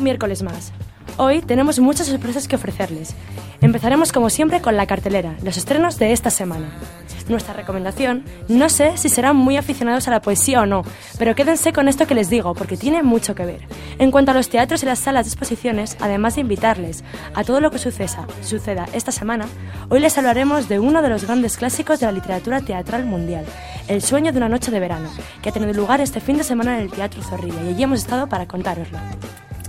Miércoles más. Hoy tenemos muchas sorpresas que ofrecerles. Empezaremos como siempre con la cartelera, los estrenos de esta semana. Nuestra recomendación, no sé si serán muy aficionados a la poesía o no, pero quédense con esto que les digo, porque tiene mucho que ver. En cuanto a los teatros y las salas de exposiciones, además de invitarles a todo lo que suceda, suceda esta semana, hoy les hablaremos de uno de los grandes clásicos de la literatura teatral mundial, El sueño de una noche de verano, que ha tenido lugar este fin de semana en el Teatro Zorrilla, y allí hemos estado para contároslo.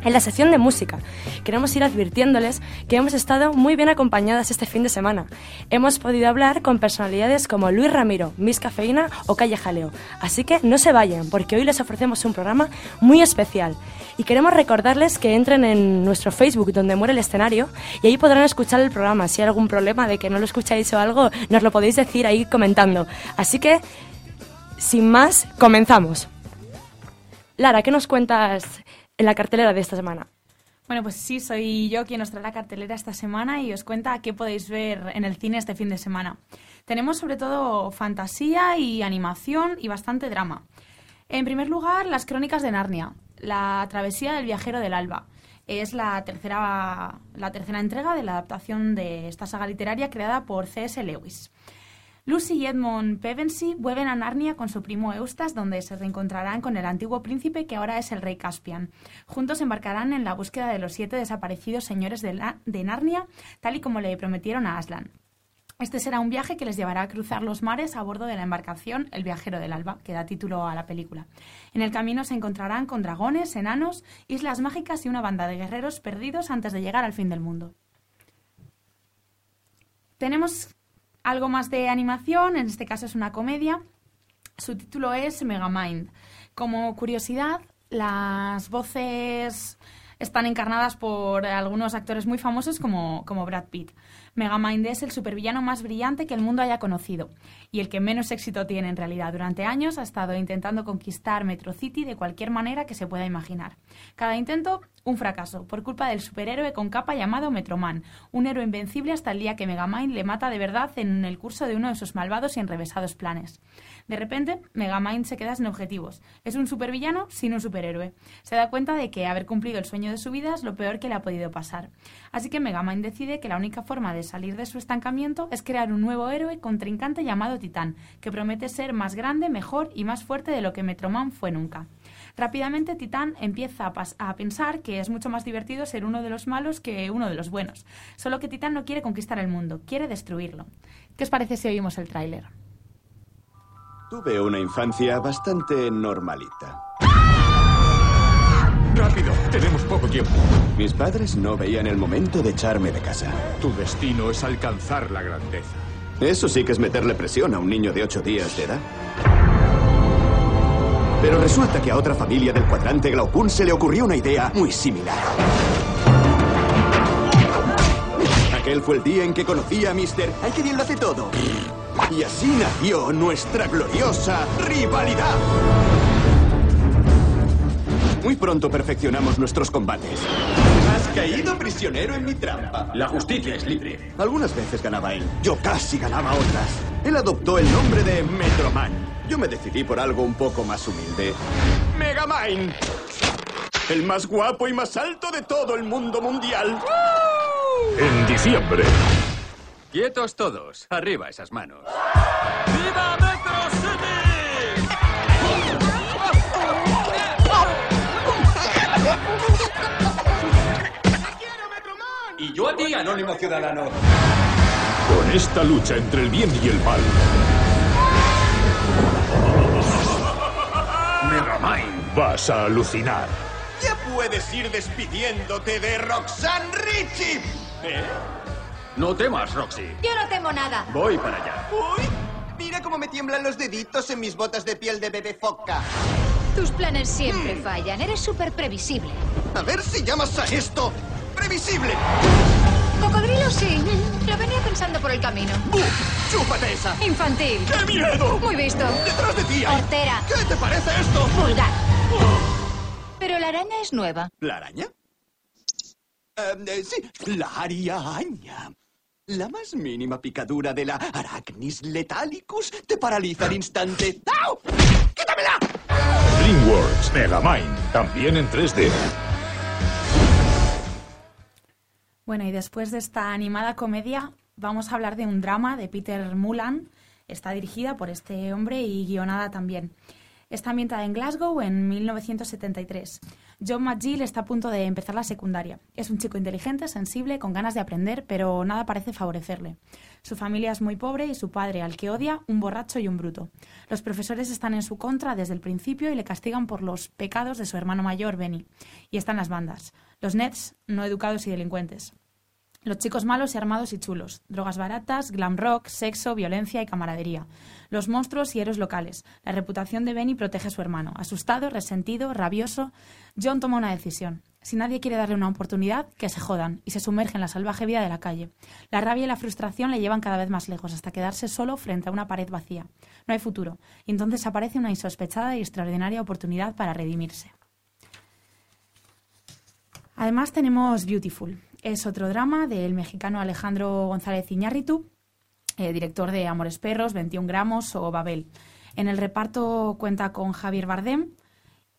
En la sección de música, queremos ir advirtiéndoles que hemos estado muy bien acompañadas este fin de semana. Hemos podido hablar con personalidades como Luis Ramiro, Miss Cafeína o Calle Jaleo. Así que no se vayan, porque hoy les ofrecemos un programa muy especial. Y queremos recordarles que entren en nuestro Facebook, donde muere el escenario, y ahí podrán escuchar el programa. Si hay algún problema de que no lo escucháis o algo, nos lo podéis decir ahí comentando. Así que, sin más, comenzamos. Lara, ¿qué nos cuentas en la cartelera de esta semana? Bueno, pues sí, soy yo quien os trae la cartelera esta semana y os cuenta qué podéis ver en el cine este fin de semana. Tenemos sobre todo fantasía y animación y bastante drama. En primer lugar, Las Crónicas de Narnia, la travesía del viajero del alba. Es la tercera, la tercera entrega de la adaptación de esta saga literaria creada por C.S. Lewis. Lucy y Edmond Pevensey vuelven a Narnia con su primo Eustas, donde se reencontrarán con el antiguo príncipe que ahora es el rey Caspian. Juntos embarcarán en la búsqueda de los siete desaparecidos señores de, de Narnia, tal y como le prometieron a Aslan. Este será un viaje que les llevará a cruzar los mares a bordo de la embarcación El viajero del alba, que da título a la película. En el camino se encontrarán con dragones, enanos, islas mágicas y una banda de guerreros perdidos antes de llegar al fin del mundo. Tenemos algo más de animación, en este caso es una comedia. Su título es Megamind. Como curiosidad, las voces están encarnadas por algunos actores muy famosos como, como Brad Pitt. Megamind es el supervillano más brillante que el mundo haya conocido y el que menos éxito tiene en realidad. Durante años ha estado intentando conquistar Metro City de cualquier manera que se pueda imaginar. Cada intento, un fracaso, por culpa del superhéroe con capa llamado Metroman, un héroe invencible hasta el día que Megamind le mata de verdad en el curso de uno de sus malvados y enrevesados planes. De repente, Megamind se queda sin objetivos. Es un supervillano sin un superhéroe. Se da cuenta de que haber cumplido el sueño de su vida es lo peor que le ha podido pasar. Así que Megamind decide que la única forma de salir de su estancamiento es crear un nuevo héroe contrincante llamado Titán, que promete ser más grande, mejor y más fuerte de lo que Metroman fue nunca. Rápidamente Titán empieza a, pensar que es mucho más divertido ser uno de los malos que uno de los buenos. Solo que Titán no quiere conquistar el mundo, quiere destruirlo. ¿Qué os parece si oímos el tráiler? Tuve una infancia bastante normalita. ¡Rápido! Tenemos poco tiempo. Mis padres no veían el momento de echarme de casa. Tu destino es alcanzar la grandeza. Eso sí que es meterle presión a un niño de ocho días de edad. Pero resulta que a otra familia del cuadrante Glaupun se le ocurrió una idea muy similar. Aquel fue el día en que conocí a Mr. Hay que bien lo hace todo. Y así nació nuestra gloriosa rivalidad. Muy pronto perfeccionamos nuestros combates. Has caído prisionero en mi trampa. La justicia es libre. Algunas veces ganaba él. Yo casi ganaba otras. Él adoptó el nombre de Metroman. Yo me decidí por algo un poco más humilde. Megamind. El más guapo y más alto de todo el mundo mundial. En diciembre. Quietos todos. Arriba esas manos. ¡Viva Metro City! Y yo a ti, anónimo ciudadano. Con esta lucha entre el bien y el mal. Megamind. Vas a alucinar. Ya puedes ir despidiéndote de Roxanne Ritchie. ¿Eh? No temas, Roxy. Yo no tengo nada. Voy para allá. Uy, Mira cómo me tiemblan los deditos en mis botas de piel de bebé foca. Tus planes siempre fallan. Eres súper previsible. A ver si llamas a esto previsible. Cocodrilo sí. Lo venía pensando por el camino. ¡Buf! ¡Chúpate esa! Infantil. ¡Qué miedo! Muy visto. ¡Detrás de ti! hay- Hortera. ¿Qué te parece esto? Vulgar. Pero la araña es nueva. ¿La araña? Eh, eh, sí, la ariaña. La más mínima picadura de la Arachnis letalicus te paraliza al instante. ¡Au! ¡Quítamela! DreamWorks Megamind, también en 3D. Bueno, y después de esta animada comedia, vamos a hablar de un drama de Peter Mullan. Está dirigida por este hombre y guionada también. Está ambientada en Glasgow en 1973. John McGill está a punto de empezar la secundaria. Es un chico inteligente, sensible, con ganas de aprender, pero nada parece favorecerle. Su familia es muy pobre y su padre, al que odia, un borracho y un bruto. Los profesores están en su contra desde el principio y le castigan por los pecados de su hermano mayor, Benny. Y están las bandas. Los Nets, no educados y delincuentes. Los chicos malos y armados y chulos. Drogas baratas, glam rock, sexo, violencia y camaradería. Los monstruos y héroes locales. La reputación de Benny protege a su hermano. Asustado, resentido, rabioso, John toma una decisión. Si nadie quiere darle una oportunidad, que se jodan y se sumerge en la salvaje vida de la calle. La rabia y la frustración le llevan cada vez más lejos hasta quedarse solo frente a una pared vacía. No hay futuro. Y entonces aparece una insospechada y extraordinaria oportunidad para redimirse. Además tenemos Beautiful. Es otro drama del mexicano Alejandro González Iñárritu, eh, director de Amores Perros, 21 gramos o Babel. En el reparto cuenta con Javier Bardem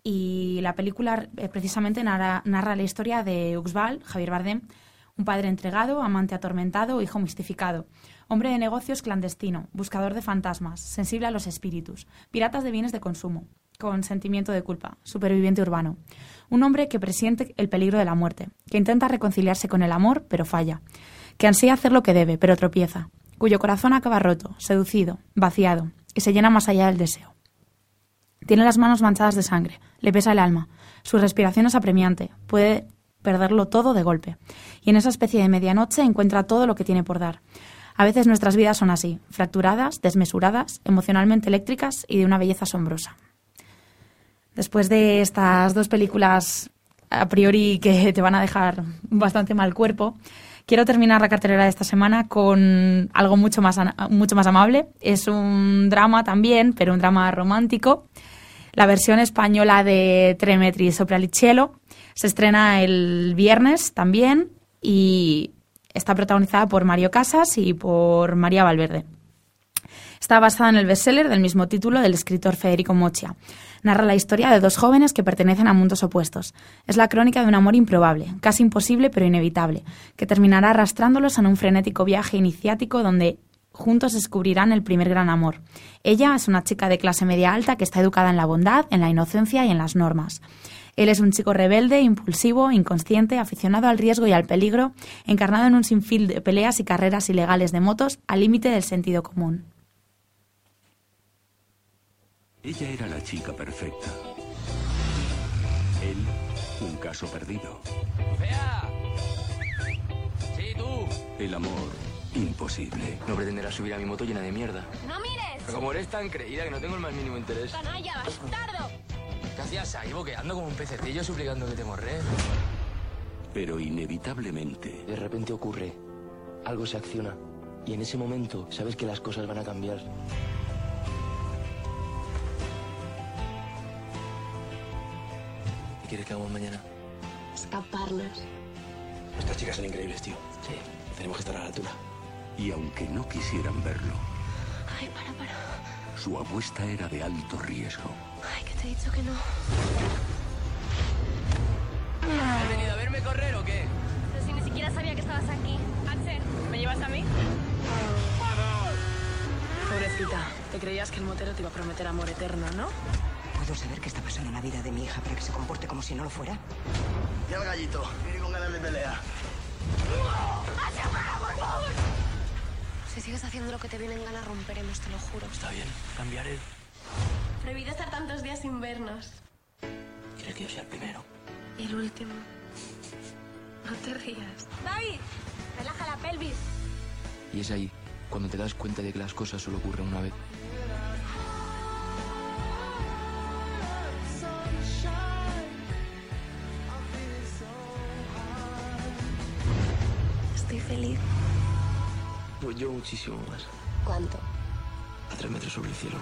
y la película eh, precisamente narra, la historia de Uxbal, Javier Bardem, un padre entregado, amante atormentado, hijo mistificado, hombre de negocios clandestino, buscador de fantasmas, sensible a los espíritus, piratas de bienes de consumo, con sentimiento de culpa, superviviente urbano. Un hombre que presiente el peligro de la muerte, que intenta reconciliarse con el amor, pero falla, que ansía hacer lo que debe, pero tropieza, cuyo corazón acaba roto, seducido, vaciado, y se llena más allá del deseo. Tiene las manos manchadas de sangre, le pesa el alma, su respiración es apremiante, puede perderlo todo de golpe, y en esa especie de medianoche encuentra todo lo que tiene por dar. A veces nuestras vidas son así, fracturadas, desmesuradas, emocionalmente eléctricas y de una belleza asombrosa. Después de estas dos películas a priori que te van a dejar bastante mal cuerpo, quiero terminar la cartelera de esta semana con algo mucho más, mucho más amable. Es un drama también, pero un drama romántico. La versión española de Tremetri sopra il cielo se estrena el viernes también y está protagonizada por Mario Casas y por María Valverde. Está basada en el bestseller del mismo título del escritor Federico Mocha. Narra la historia de dos jóvenes que pertenecen a mundos opuestos. Es la crónica de un amor improbable, casi imposible pero inevitable, que terminará arrastrándolos en un frenético viaje iniciático donde juntos descubrirán el primer gran amor. Ella es una chica de clase media alta que está educada en la bondad, en la inocencia y en las normas. Él es un chico rebelde, impulsivo, inconsciente, aficionado al riesgo y al peligro, encarnado en un sinfín de peleas y carreras ilegales de motos al límite del sentido común. Ella era la chica perfecta. Él, un caso perdido. ¡Vea! Sí, tú. El amor, imposible. No pretenderás subir a mi moto llena de mierda. ¡No mires! Pero como eres tan creída que no tengo el más mínimo interés. ¡Canalla, bastardo! ¿Qué hacías ahí, boqueando como un pececillo suplicando que te morré? Pero inevitablemente, De repente ocurre. Algo se acciona. Y en ese momento sabes que las cosas van a cambiar. Quieres que hagamos mañana? Escaparnos. Estas chicas son increíbles, tío. Sí. Tenemos que estar a la altura. y aunque no quisieran verlo, Ay, para, para. su apuesta era de alto riesgo. Ay, que te he dicho que no. ¿Has venido a verme correr o qué? Pero si ni siquiera sabía que estabas aquí. Axel, ¿me llevas a mí? Pobrecita, te creías que el motero te iba a prometer amor eterno, ¿no? ¿Puedo saber qué está pasando en la vida de mi hija para que se comporte como si no lo fuera? Y al gallito, viene con ganas de pelea. Si sigues haciendo lo que te viene en gana, romperemos, te lo juro. Está bien, cambiaré. Prohibido estar tantos días sin vernos. ¿Quieres que yo sea el primero? Y el último. No te rías. David, relaja la pelvis. Y es ahí, cuando te das cuenta de que las cosas solo ocurren una vez. Muchísimo más. ¿Cuánto? A tres metros sobre el cielo.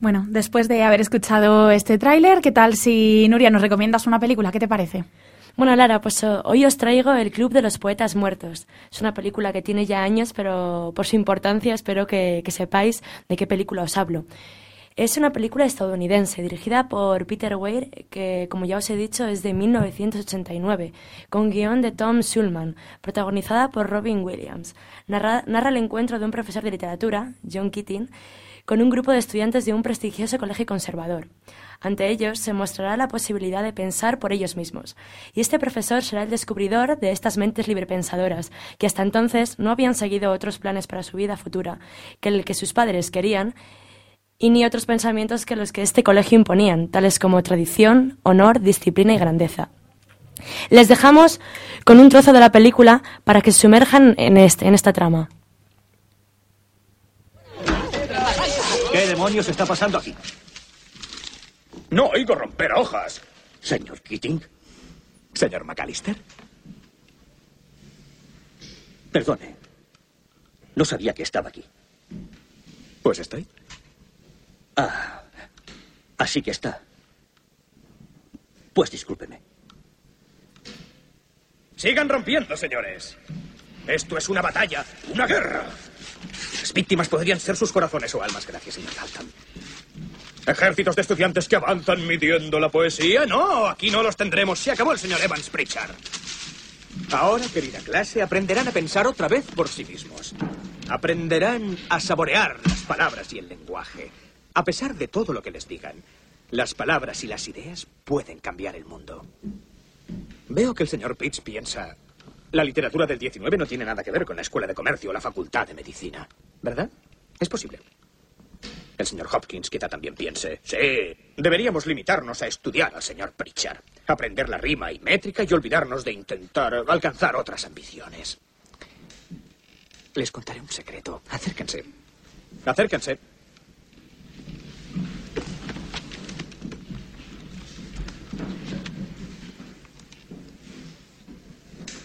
Bueno, después de haber escuchado este tráiler, ¿qué tal si Nuria nos recomiendas una película? ¿Qué te parece? Bueno, Lara, pues uh, hoy os traigo El Club de los Poetas Muertos. Es una película que tiene ya años, pero por su importancia espero que, que sepáis de qué película os hablo. Es una película estadounidense dirigida por Peter Weir, que como ya os he dicho es de 1989, con guion de Tom Schulman, protagonizada por Robin Williams. Narra, narra el encuentro de un profesor de literatura, John Keating, con un grupo de estudiantes de un prestigioso colegio conservador. Ante ellos se mostrará la posibilidad de pensar por ellos mismos, y este profesor será el descubridor de estas mentes librepensadoras, que hasta entonces no habían seguido otros planes para su vida futura que el que sus padres querían, y ni otros pensamientos que los que este colegio imponían, tales como tradición, honor, disciplina y grandeza. Les dejamos con un trozo de la película para que se sumerjan en, este, en esta trama. ¿Qué demonios está pasando aquí? No oigo romper hojas. Señor Keating. Señor McAllister. Perdone. No sabía que estaba aquí. Pues estoy. Ah, así que está. Pues discúlpeme. Sigan rompiendo, señores. Esto es una batalla, una guerra. Las víctimas podrían ser sus corazones o almas, gracias, señor Dalton. Ejércitos de estudiantes que avanzan midiendo la poesía. No, aquí no los tendremos. Se acabó el señor Evans Pritchard. Ahora, querida clase, aprenderán a pensar otra vez por sí mismos. Aprenderán a saborear las palabras y el lenguaje. A pesar de todo lo que les digan, las palabras y las ideas pueden cambiar el mundo. Veo que el señor Pitts piensa... La literatura del 19 no tiene nada que ver con la escuela de comercio o la facultad de medicina. ¿Verdad? Es posible. El señor Hopkins quizá también piense, sí, deberíamos limitarnos a estudiar al señor Pritchard, aprender la rima y métrica y olvidarnos de intentar alcanzar otras ambiciones. Les contaré un secreto. Acérquense. Acérquense.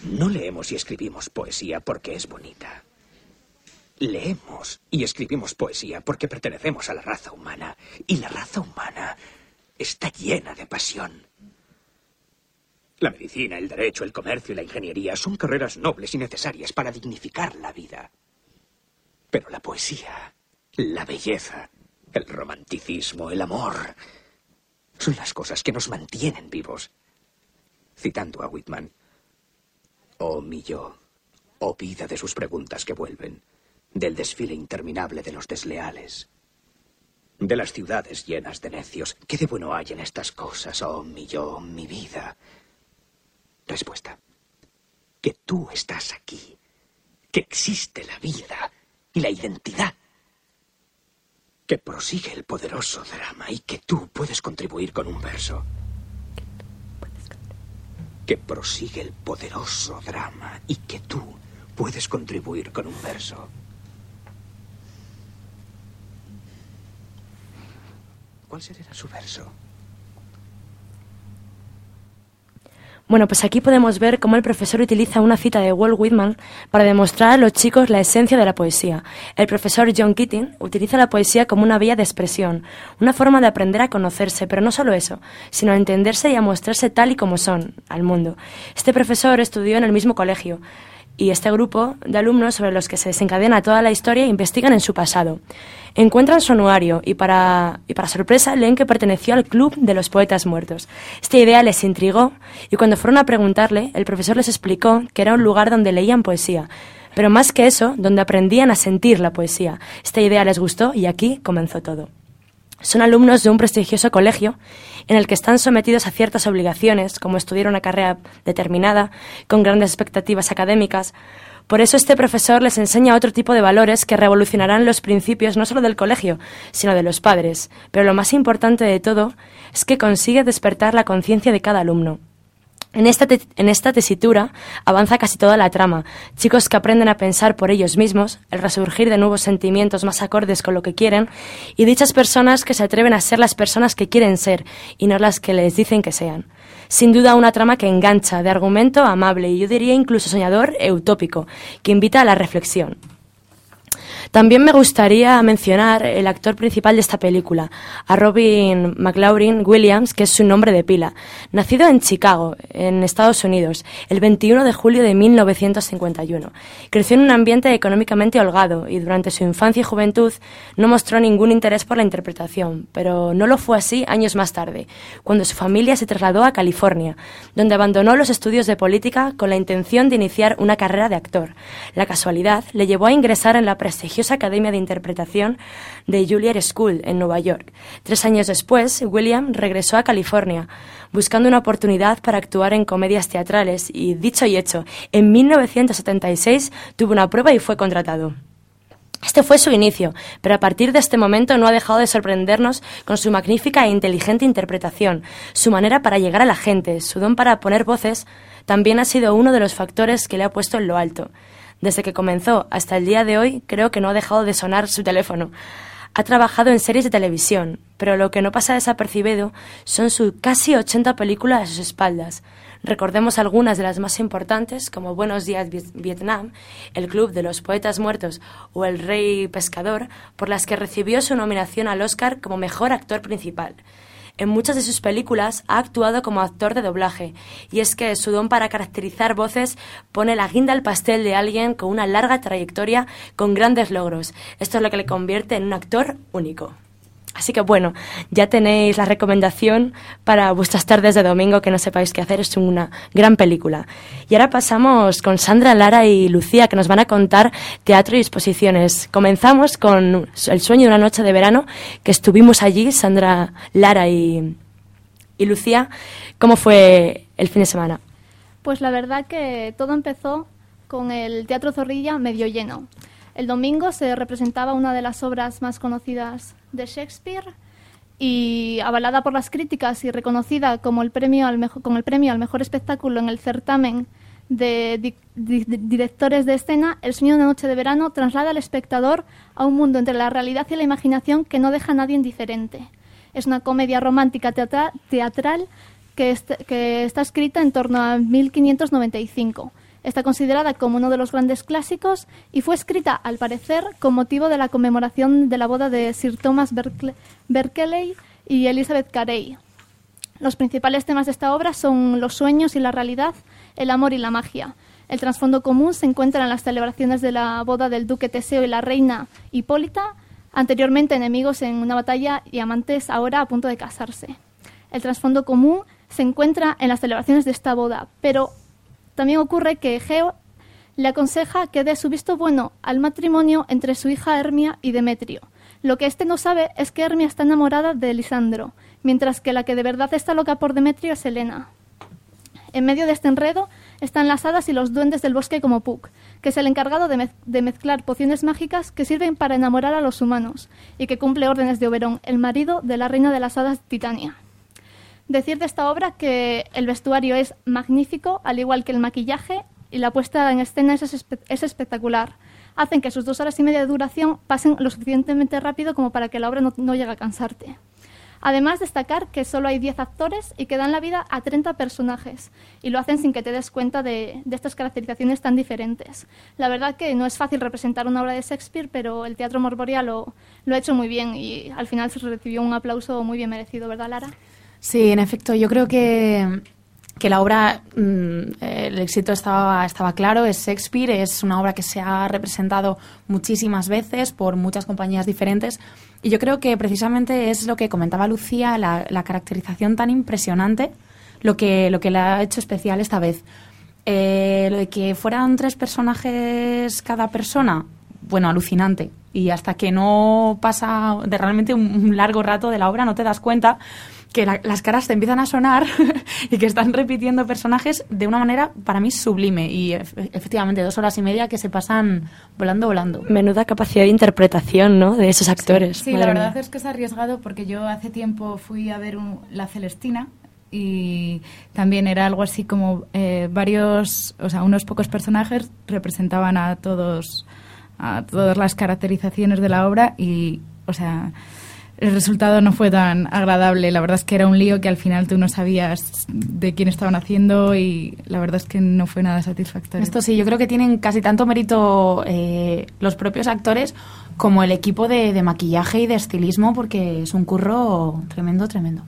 No leemos y escribimos poesía porque es bonita. Leemos y escribimos poesía porque pertenecemos a la raza humana. Y la raza humana está llena de pasión. La medicina, el derecho, el comercio y la ingeniería son carreras nobles y necesarias para dignificar la vida. Pero la poesía, la belleza, el romanticismo, el amor, son las cosas que nos mantienen vivos. Citando a Whitman, oh mi yo, oh vida de sus preguntas que vuelven, del desfile interminable de los desleales, de las ciudades llenas de necios. ¿Qué de bueno hay en estas cosas, oh mi yo, mi vida? Respuesta. Que tú estás aquí, que existe la vida y la identidad, que prosigue el poderoso drama y que tú puedes contribuir con un verso. Que prosigue el poderoso drama y que tú puedes contribuir con un verso. ¿Cuál será su verso? Bueno, pues aquí podemos ver cómo el profesor utiliza una cita de Walt Whitman para demostrar a los chicos la esencia de la poesía. El profesor John Keating utiliza la poesía como una vía de expresión, una forma de aprender a conocerse, pero no solo eso, sino a entenderse y a mostrarse tal y como son al mundo. Este profesor estudió en el mismo colegio y este grupo de alumnos sobre los que se desencadena toda la historia investigan en su pasado. Encuentran su anuario y para, y para sorpresa leen que perteneció al Club de los Poetas Muertos. Esta idea les intrigó y cuando fueron a preguntarle, el profesor les explicó que era un lugar donde leían poesía, pero más que eso, donde aprendían a sentir la poesía. Esta idea les gustó y aquí comenzó todo. Son alumnos de un prestigioso colegio en el que están sometidos a ciertas obligaciones, como estudiar una carrera determinada, con grandes expectativas académicas. Por eso este profesor les enseña otro tipo de valores que revolucionarán los principios no solo del colegio, sino de los padres. Pero lo más importante de todo es que consigue despertar la conciencia de cada alumno. En esta, en esta tesitura avanza casi toda la trama. Chicos que aprenden a pensar por ellos mismos, el resurgir de nuevos sentimientos más acordes con lo que quieren, y dichas personas que se atreven a ser las personas que quieren ser y no las que les dicen que sean. Sin duda una trama que engancha, de argumento amable y yo diría incluso soñador e utópico, que invita a la reflexión. También me gustaría mencionar el actor principal de esta película, a Robin McLaurin Williams, que es su nombre de pila. Nacido en Chicago, en Estados Unidos, el 21 de julio de 1951. Creció en un ambiente económicamente holgado y durante su infancia y juventud no mostró ningún interés por la interpretación, pero no lo fue así años más tarde, cuando su familia se trasladó a California, donde abandonó los estudios de política con la intención de iniciar una carrera de actor. La casualidad le llevó a ingresar en la prestigiosa Academia de Interpretación de Juilliard School en Nueva York. Tres años después, William regresó a California, buscando una oportunidad para actuar en comedias teatrales y, dicho y hecho, en 1976 tuvo una prueba y fue contratado. Este fue su inicio, pero a partir de este momento no ha dejado de sorprendernos con su magnífica e inteligente interpretación, su manera para llegar a la gente, su don para poner voces, también ha sido uno de los factores que le ha puesto en lo alto. Desde que comenzó hasta el día de hoy creo que no ha dejado de sonar su teléfono. Ha trabajado en series de televisión, pero lo que no pasa desapercibido son sus casi 80 películas a sus espaldas. Recordemos algunas de las más importantes, como Buenos días Vietnam, El Club de los Poetas Muertos o El Rey Pescador, por las que recibió su nominación al Oscar como mejor actor principal. En muchas de sus películas ha actuado como actor de doblaje, y es que su don para caracterizar voces pone la guinda al pastel de alguien con una larga trayectoria con grandes logros. Esto es lo que le convierte en un actor único. Así que bueno, ya tenéis la recomendación para vuestras tardes de domingo que no sepáis qué hacer, es una gran película. Y ahora pasamos con Sandra, Lara y Lucía que nos van a contar teatro y exposiciones. Comenzamos con El sueño de una noche de verano, que estuvimos allí, Sandra, Lara y, y Lucía. ¿Cómo fue el fin de semana? Pues la verdad que todo empezó con el Teatro Zorrilla medio lleno. El domingo se representaba una de las obras más conocidas de Shakespeare y avalada por las críticas y reconocida como el premio al con el premio al mejor espectáculo en el certamen de, directores de escena, El sueño de una noche de verano traslada al espectador a un mundo entre la realidad y la imaginación que no deja a nadie indiferente. Es una comedia romántica teatral que, que está escrita en torno a 1595 Está considerada como uno de los grandes clásicos y fue escrita, al parecer, con motivo de la conmemoración de la boda de Sir Thomas Berkeley y Elizabeth Carey. Los principales temas de esta obra son los sueños y la realidad, el amor y la magia. El trasfondo común se encuentra en las celebraciones de la boda del duque Teseo y la reina Hipólita, anteriormente enemigos en una batalla y amantes ahora a punto de casarse. El trasfondo común se encuentra en las celebraciones de esta boda, pero también ocurre que Egeo le aconseja que dé su visto bueno al matrimonio entre su hija Hermia y Demetrio. Lo que éste no sabe es que Hermia está enamorada de Lisandro, mientras que la que de verdad está loca por Demetrio es Helena. En medio de este enredo están las hadas y los duendes del bosque como Puck, que es el encargado de, de, mezclar pociones mágicas que sirven para enamorar a los humanos y que cumple órdenes de Oberón, el marido de la reina de las hadas Titania. Decir de esta obra que el vestuario es magnífico, al igual que el maquillaje, y la puesta en escena es, es espectacular. Hacen que sus dos horas y media de duración pasen lo suficientemente rápido como para que la obra no, llegue a cansarte. Además, destacar que solo hay 10 actores y que dan la vida a 30 personajes, y lo hacen sin que te des cuenta de, estas caracterizaciones tan diferentes. La verdad que no es fácil representar una obra de Shakespeare, pero el Teatro Morboria lo, lo ha hecho muy bien y al final se recibió un aplauso muy bien merecido, ¿verdad, Lara? Sí, en efecto, yo creo que, que la obra, mm, el éxito estaba, estaba claro, es Shakespeare, es una obra que se ha representado muchísimas veces por muchas compañías diferentes y yo creo que precisamente es lo que comentaba Lucía, la, la caracterización tan impresionante, lo que, lo que la ha hecho especial esta vez. Eh, lo de que fueran tres personajes cada persona, bueno, alucinante. Y hasta que no pasa de realmente un largo rato de la obra no te das cuenta que las caras te empiezan a sonar y que están repitiendo personajes de una manera para mí sublime y efectivamente dos horas y media que se pasan volando, volando. Menuda capacidad de interpretación, ¿no? De esos actores. Sí, la verdad es que es arriesgado porque yo hace tiempo fui a ver La Celestina y también era algo así como eh, varios, o sea, unos pocos personajes representaban a todos, a todas las caracterizaciones de la obra y, o sea, el resultado no fue tan agradable. La verdad es que era un lío que al final tú no sabías de quién estaban haciendo y la verdad es que no fue nada satisfactorio. Esto sí, yo creo que tienen casi tanto mérito eh, los propios actores como el equipo de, de maquillaje y de estilismo porque es un curro tremendo, tremendo.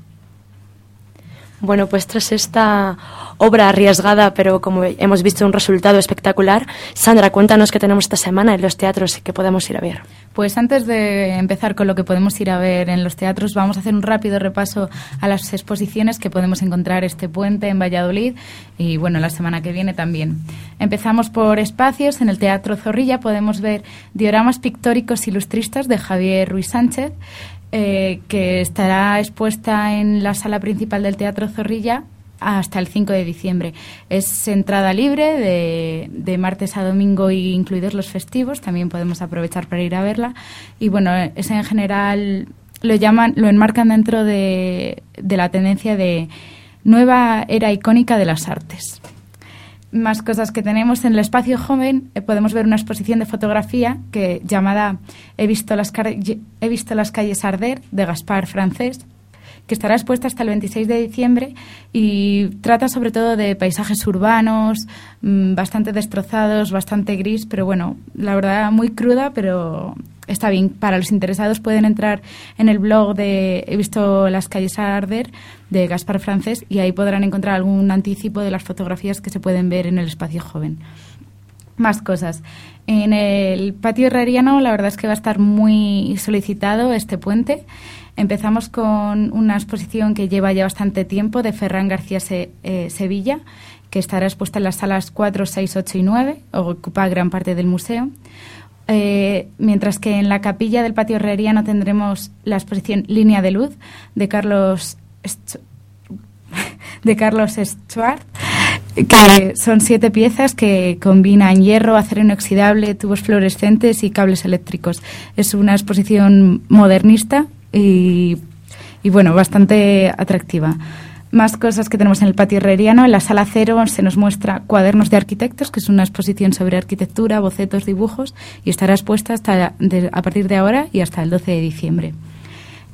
Bueno, pues tras esta obra arriesgada, pero como hemos visto un resultado espectacular, Sandra, cuéntanos qué tenemos esta semana en los teatros y que podemos ir a ver. Pues antes de empezar con lo que podemos ir a ver en los teatros, vamos a hacer un rápido repaso a las exposiciones que podemos encontrar este puente en Valladolid y bueno, la semana que viene también. Empezamos por espacios. En el Teatro Zorrilla podemos ver dioramas pictóricos ilustristas de Javier Ruiz Sánchez. Eh, que estará expuesta en la sala principal del Teatro Zorrilla hasta el 5 de diciembre. Es entrada libre de, de, martes a domingo y incluidos los festivos. También podemos aprovechar para ir a verla. Y bueno, es en general lo llaman, lo enmarcan dentro de, de la tendencia de nueva era icónica de las artes más cosas que tenemos en el espacio joven eh, podemos ver una exposición de fotografía que llamada He visto las, He visto las calles arder de Gaspar Francés que estará expuesta hasta el 26 de diciembre y trata sobre todo de paisajes urbanos, mmm, bastante destrozados, bastante gris, pero bueno, la verdad muy cruda, pero está bien. Para los interesados pueden entrar en el blog de He visto las calles a arder de Gaspar Francés y ahí podrán encontrar algún anticipo de las fotografías que se pueden ver en el espacio joven. Más cosas. En el patio herreriano la verdad es que va a estar muy solicitado este puente. Empezamos con una exposición que lleva ya bastante tiempo de Ferran García eh, Sevilla, que estará expuesta en las salas 4, 6, 8 y 9, ocupa gran parte del museo. Eh, mientras que en la capilla del patio herreriano tendremos la exposición Línea de Luz de Carlos de Carlos Stuart, que son siete piezas que combinan hierro, acero inoxidable, tubos fluorescentes y cables eléctricos. Es una exposición modernista y, bueno, bastante atractiva. Más cosas que tenemos en el patio herreriano. En la sala cero se nos muestra Cuadernos de Arquitectos, que es una exposición sobre arquitectura, bocetos, dibujos, y estará expuesta hasta a partir de ahora y hasta el 12 de diciembre.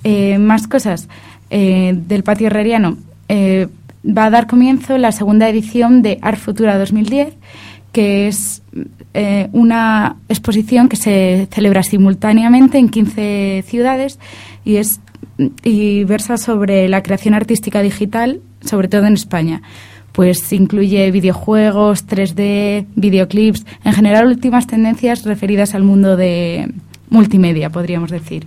Eh, más cosas eh, del patio herreriano. Eh, va a dar comienzo la segunda edición de Art Futura 2010, que es eh, una exposición que se celebra simultáneamente en 15 ciudades y es y versa sobre la creación artística digital, sobre todo en España. Pues incluye videojuegos, 3D, videoclips, en general últimas tendencias referidas al mundo de multimedia, podríamos decir.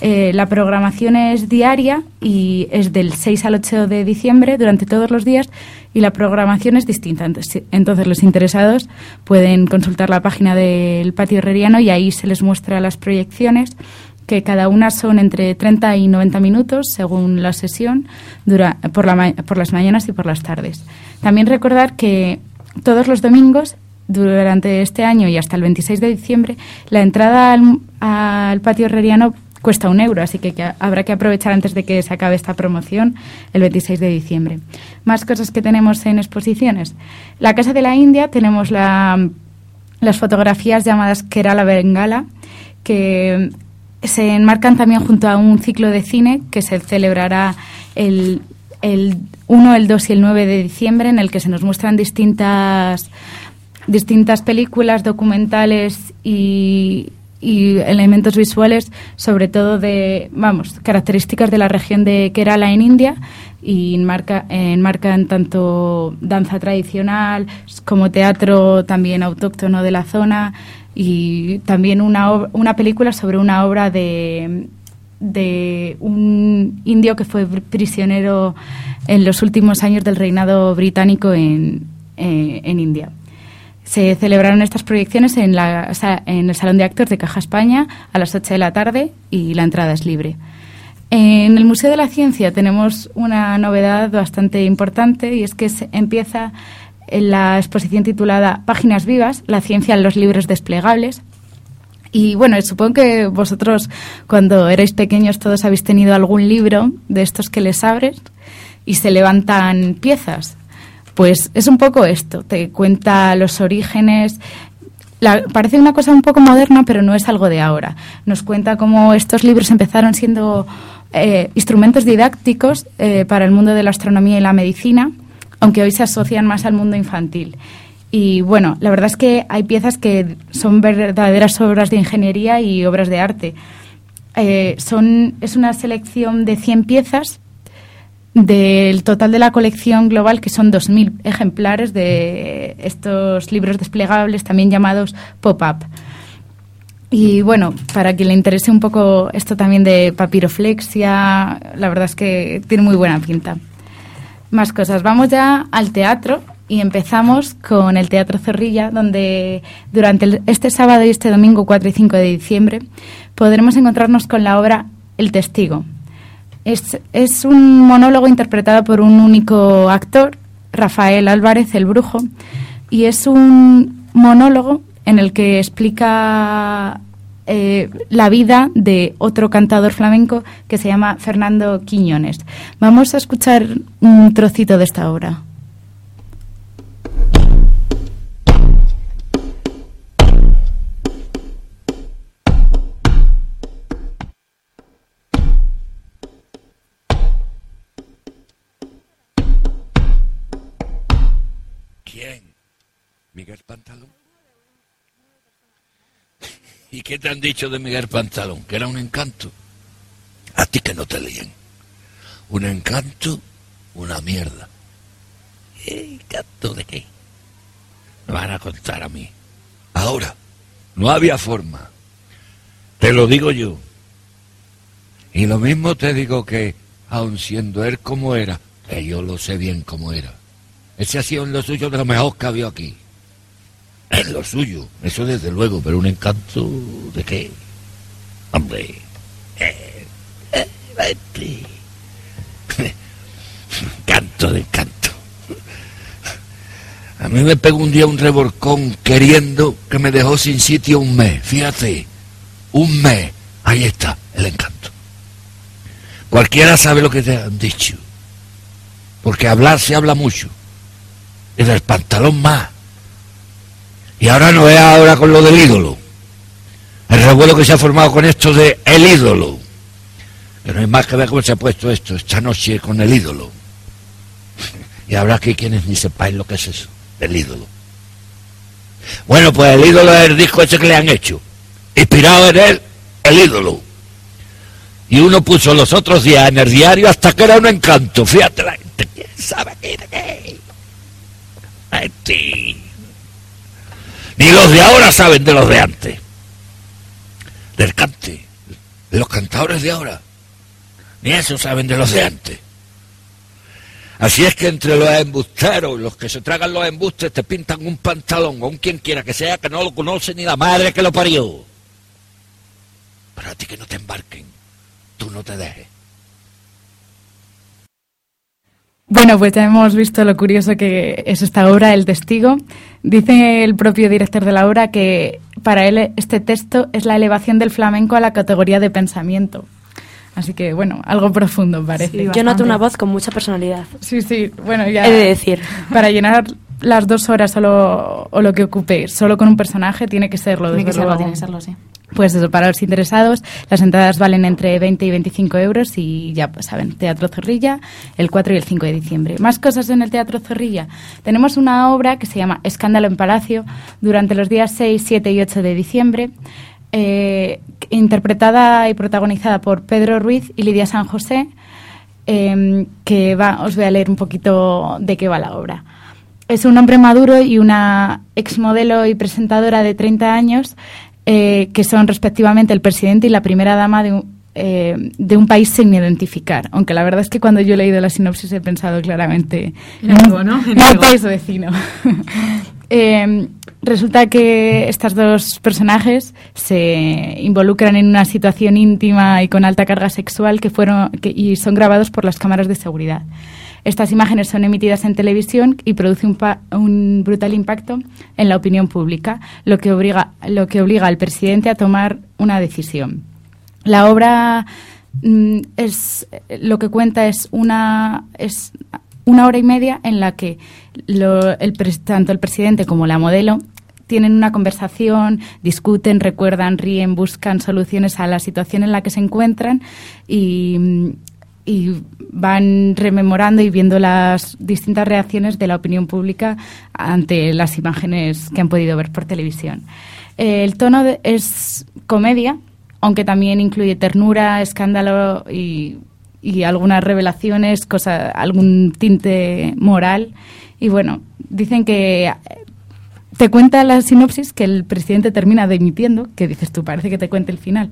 Eh, la programación es diaria y es del 6 al 8 de diciembre durante todos los días y la programación es distinta. Entonces, los interesados pueden consultar la página del patio herreriano y ahí se les muestra las proyecciones que cada una son entre 30 y 90 minutos según la sesión dura, por, la, por las mañanas y por las tardes. También recordar que todos los domingos durante este año y hasta el 26 de diciembre la entrada al, al patio herreriano cuesta un euro, así que, habrá que aprovechar antes de que se acabe esta promoción el 26 de diciembre. Más cosas que tenemos en exposiciones. La Casa de la India tenemos la, las fotografías llamadas Kerala Bengala, que se enmarcan también junto a un ciclo de cine que se celebrará el, el 1, el 2 y el 9 de diciembre, en el que se nos muestran distintas, distintas películas, documentales y, y elementos visuales, sobre todo de, vamos, características de la región de Kerala en India y enmarca, enmarcan tanto danza tradicional como teatro también autóctono de la zona y también una, una película sobre una obra de, de un indio que fue prisionero en los últimos años del reinado británico en, eh, en India. Se celebraron estas proyecciones en, la, en el Salón de Actos de Caja España a las 8 de la tarde y la entrada es libre. En el Museo de la Ciencia tenemos una novedad bastante importante y es que empieza la exposición titulada Páginas vivas, la ciencia en los libros desplegables. Y bueno, supongo que vosotros cuando erais pequeños todos habéis tenido algún libro de estos que les abres y se levantan piezas. Pues es un poco esto, te cuenta los orígenes, parece una cosa un poco moderna, pero no es algo de ahora. Nos cuenta cómo estos libros empezaron siendo eh, instrumentos didácticos eh, para el mundo de la astronomía y la medicina, aunque hoy se asocian más al mundo infantil. Y bueno, la verdad es que hay piezas que son verdaderas obras de ingeniería y obras de arte. Eh, son, es una selección de 100 piezas del total de la colección global, que son 2.000 ejemplares de estos libros desplegables, también llamados pop-up. Y bueno, para quien le interese un poco esto también de papiroflexia, la verdad es que tiene muy buena pinta. Más cosas. Vamos ya al teatro y empezamos con el Teatro Zorrilla, donde durante este sábado y este domingo 4 y 5 de diciembre podremos encontrarnos con la obra El Testigo, es, un monólogo interpretado por un único actor, Rafael Álvarez, el brujo, y es un monólogo en el que explica eh, la vida de otro cantador flamenco que se llama Fernando Quiñones. Vamos a escuchar un trocito de esta obra. ¿Y qué te han dicho de Miguel Pantalón? Que era un encanto. A ti que no te leen. Un encanto, una mierda. ¿Encanto de qué? Me van a contar a mí. Ahora, no había forma. Te lo digo yo. Y lo mismo te digo que, aun siendo él como era, que yo lo sé bien como era, ese ha sido lo suyo de lo mejor que había aquí. Es lo suyo, eso desde luego, pero un encanto de qué? Hombre, eh, eh, canto de encanto. A mí me pegó un día un reborcón queriendo que me dejó sin sitio un mes. Fíjate, un mes. Ahí está el encanto. Cualquiera sabe lo que te han dicho. Porque hablar se habla mucho. Y del pantalón más. Y ahora no es ahora con lo del ídolo. El revuelo que se ha formado con esto de el ídolo. Que no hay más que ver cómo se ha puesto esto esta noche con el ídolo. Y habrá que quienes ni sepáis lo que es eso, el ídolo. Bueno, pues el ídolo es el disco ese que le han hecho. Inspirado en él, el ídolo. Y uno puso los otros días en el diario hasta que era un encanto. Fíjate la gente, ¿quién sabe qué qué? Ni los de ahora saben de los de antes. Del cante, de los cantadores de ahora. Ni eso saben de los de antes. Así es que entre los embusteros, los que se tragan los embustes, te pintan un pantalón o un quien quiera que sea que no lo conoce ni la madre que lo parió. Para ti que no te embarquen, tú no te dejes. Bueno, pues ya hemos visto lo curioso que es esta obra, El Testigo. Dice el propio director de la obra que para él este texto es la elevación del flamenco a la categoría de pensamiento. Así que, bueno, algo profundo parece. yo noto una voz con mucha personalidad. Sí, sí, bueno, ya. He de decir. Para llenar las dos horas o lo, o lo que ocupe solo con un personaje, tiene que serlo. Tiene que serlo, tiene que serlo, sí. Pues eso, para los interesados, las entradas valen entre 20 y 25 euros y ya pues, saben, Teatro Zorrilla, el 4 y el 5 de diciembre. Más cosas en el Teatro Zorrilla. Tenemos una obra que se llama Escándalo en Palacio durante los días 6, 7 y 8 de diciembre, eh, interpretada y protagonizada por Pedro Ruiz y Lidia San José, em, que va, os voy a leer un poquito de qué va la obra. Es un hombre maduro y una exmodelo y presentadora de 30 años eh, que son respectivamente el presidente y la primera dama de un, eh, de un país sin identificar. Aunque la verdad es que cuando yo he leído la sinopsis he pensado claramente en, un, país vecino. Eh, resulta que estos dos personajes se involucran en una situación íntima y con alta carga sexual que fueron que, y son grabados por las cámaras de seguridad. Estas imágenes son emitidas en televisión y produce un, brutal impacto en la opinión pública, lo que, obliga, lo que obliga al presidente a tomar una decisión. La obra mm, es lo que cuenta es una es una hora y media en la que el, tanto el presidente como la modelo tienen una conversación, discuten, recuerdan, ríen, buscan soluciones a la situación en la que se encuentran y, mm, y van rememorando y viendo las distintas reacciones de la opinión pública ante las imágenes que han podido ver por televisión. Eh, el tono es comedia, aunque también incluye ternura, escándalo y, y algunas revelaciones, cosa, algún tinte moral. Y bueno, dicen que eh, te cuenta la sinopsis que el presidente termina dimitiendo, que dices tú, parece que te cuente el final.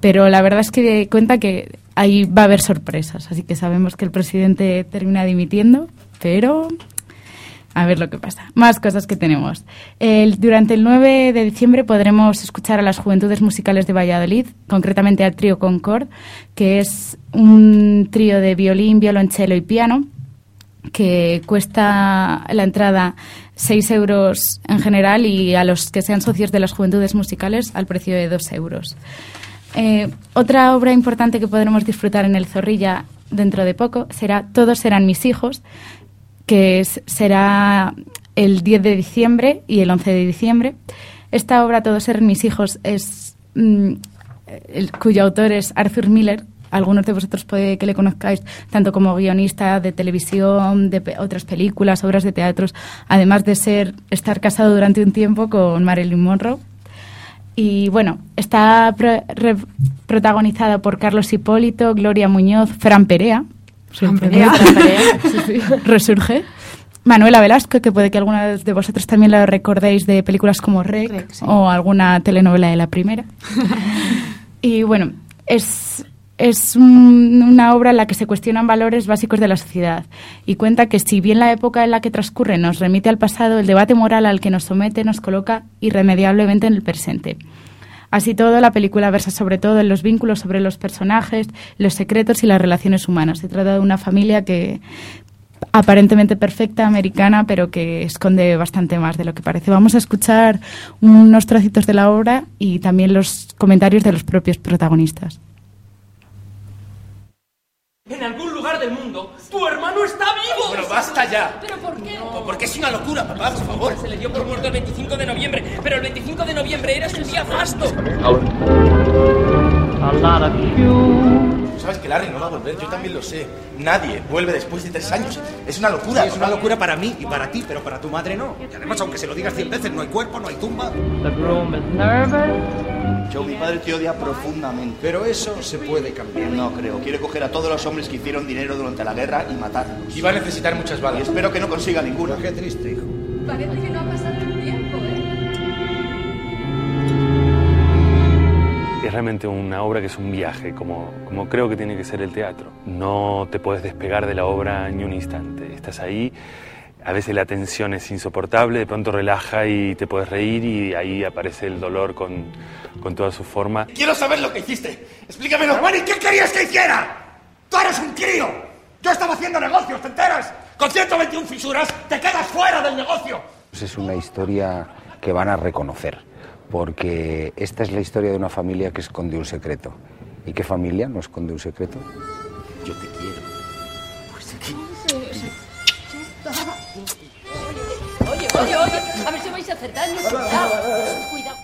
Pero la verdad es que cuenta que ahí va a haber sorpresas. Así que sabemos que el presidente termina dimitiendo, pero a ver lo que pasa. Más cosas que tenemos. Durante el 9 de diciembre podremos escuchar a las Juventudes Musicales de Valladolid, concretamente al trío Concord, que es un trío de violín, violonchelo y piano, que cuesta la entrada 6 euros en general y a los que sean socios de las Juventudes Musicales al precio de 2 euros. Eh, otra obra importante que podremos disfrutar en el Zorrilla dentro de poco será Todos serán mis hijos, que será el 10 de diciembre y el 11 de diciembre. Esta obra, Todos serán mis hijos, es mm, el- cuyo autor es Arthur Miller. Algunos de vosotros puede que le conozcáis tanto como guionista de televisión, de pe- otras películas, obras de teatros, además de ser estar casado durante un tiempo con Marilyn Monroe. Y bueno, está pro- re- protagonizada por Carlos Hipólito, Gloria Muñoz, Fran Perea. Fran. Perea. Fran Perea. Sí, sí. Resurge. Manuela Velasco, que puede que alguna de vosotros también la recordéis de películas como Rec, o alguna telenovela de la primera. y bueno, es, es un- una obra en la que se cuestionan valores básicos de la sociedad y cuenta que si bien la época en la que transcurre nos remite al pasado, el debate moral al que nos somete nos coloca irremediablemente en el presente. Así todo, la película versa sobre todo en los vínculos sobre los personajes, los secretos y las relaciones humanas. Se trata de una familia que aparentemente perfecta, americana, pero que esconde bastante más de lo que parece. Vamos a escuchar unos trocitos de la obra y también los comentarios de los propios protagonistas. En algún lugar del mundo, tu hermano está vivo. Pero basta ya. ¿Pero por qué? Porque es una locura, papá, por favor. Se le dio por muerto el 25 de noviembre, pero el 25 de noviembre era su día fasto. Sabes que Larry no va a volver, yo también lo sé. Nadie vuelve después de tres años. Es una locura. Sí, es una locura para mí y para ti, pero para tu madre no. Y además, aunque se lo digas cien veces, no hay cuerpo, no hay tumba. Joe, mi padre te odia profundamente. Pero eso se puede cambiar. No creo. Quiere coger a todos los hombres que hicieron dinero durante la guerra y matarlos. Y va a necesitar muchas balas. Y espero que no consiga ninguna. Qué triste, hijo. Parece que no ha pasado Es realmente una obra que es un viaje, como, como creo que tiene que ser el teatro. No te puedes despegar de la obra ni un instante. Estás ahí, a veces la tensión es insoportable, de pronto relaja y te puedes reír y ahí aparece el dolor con, con toda su forma. Quiero saber lo que hiciste. Explícamelo. Pero bueno, ¿y qué querías que hiciera? ¡Tú eres un crío! Yo estaba haciendo negocios, ¿te enteras? Con 121 fisuras, te quedas fuera del negocio. Pues Es una historia que van a reconocer, porque esta es la historia de una familia que esconde un secreto. ¿Y qué familia no esconde un secreto? Yo te quiero. Oye, oye, oye, a ver si vais a hacer daño. Cuidado, cuidado.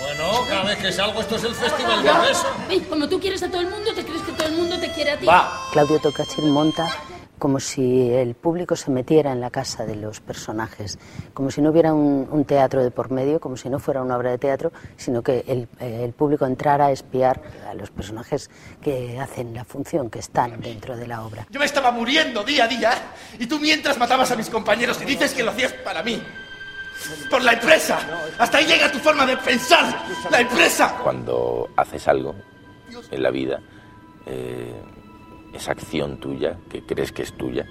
Bueno, cada vez que salgo esto es el festival de beso. Como tú quieres a todo el mundo, ¿te crees que todo el mundo te quiere a ti? Claudio Tocachín monta como si el público se metiera en la casa de los personajes, como si no hubiera un, un teatro de por medio, como si no fuera una obra de teatro, sino que el, eh, el público entrara a espiar a los personajes que hacen la función, que están dentro de la obra. Yo me estaba muriendo día a día y tú mientras matabas a mis compañeros y dices que lo hacías para mí. Por la empresa. Hasta ahí llega tu forma de pensar. La empresa. Cuando haces algo en la vida, eh, esa acción tuya, que crees que es tuya,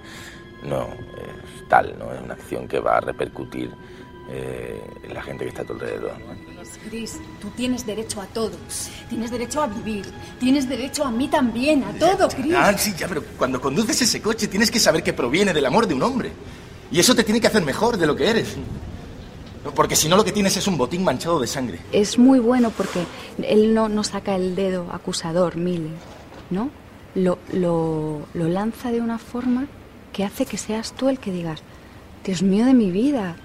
no es tal, no es una acción que va a repercutir eh, en la gente que está a tu alrededor. ¿no? Chris, tú tienes derecho a todo. Tienes derecho a vivir. Tienes derecho a mí también, a todo, Chris. Ah, sí, ya, pero cuando conduces ese coche tienes que saber que proviene del amor de un hombre. Y eso te tiene que hacer mejor de lo que eres. Porque si no lo que tienes es un botín manchado de sangre. Es muy bueno porque él no, no saca el dedo acusador, Miller, ¿no? Lo, lo, lanza de una forma que hace que seas tú el que digas, Dios mío de mi vida,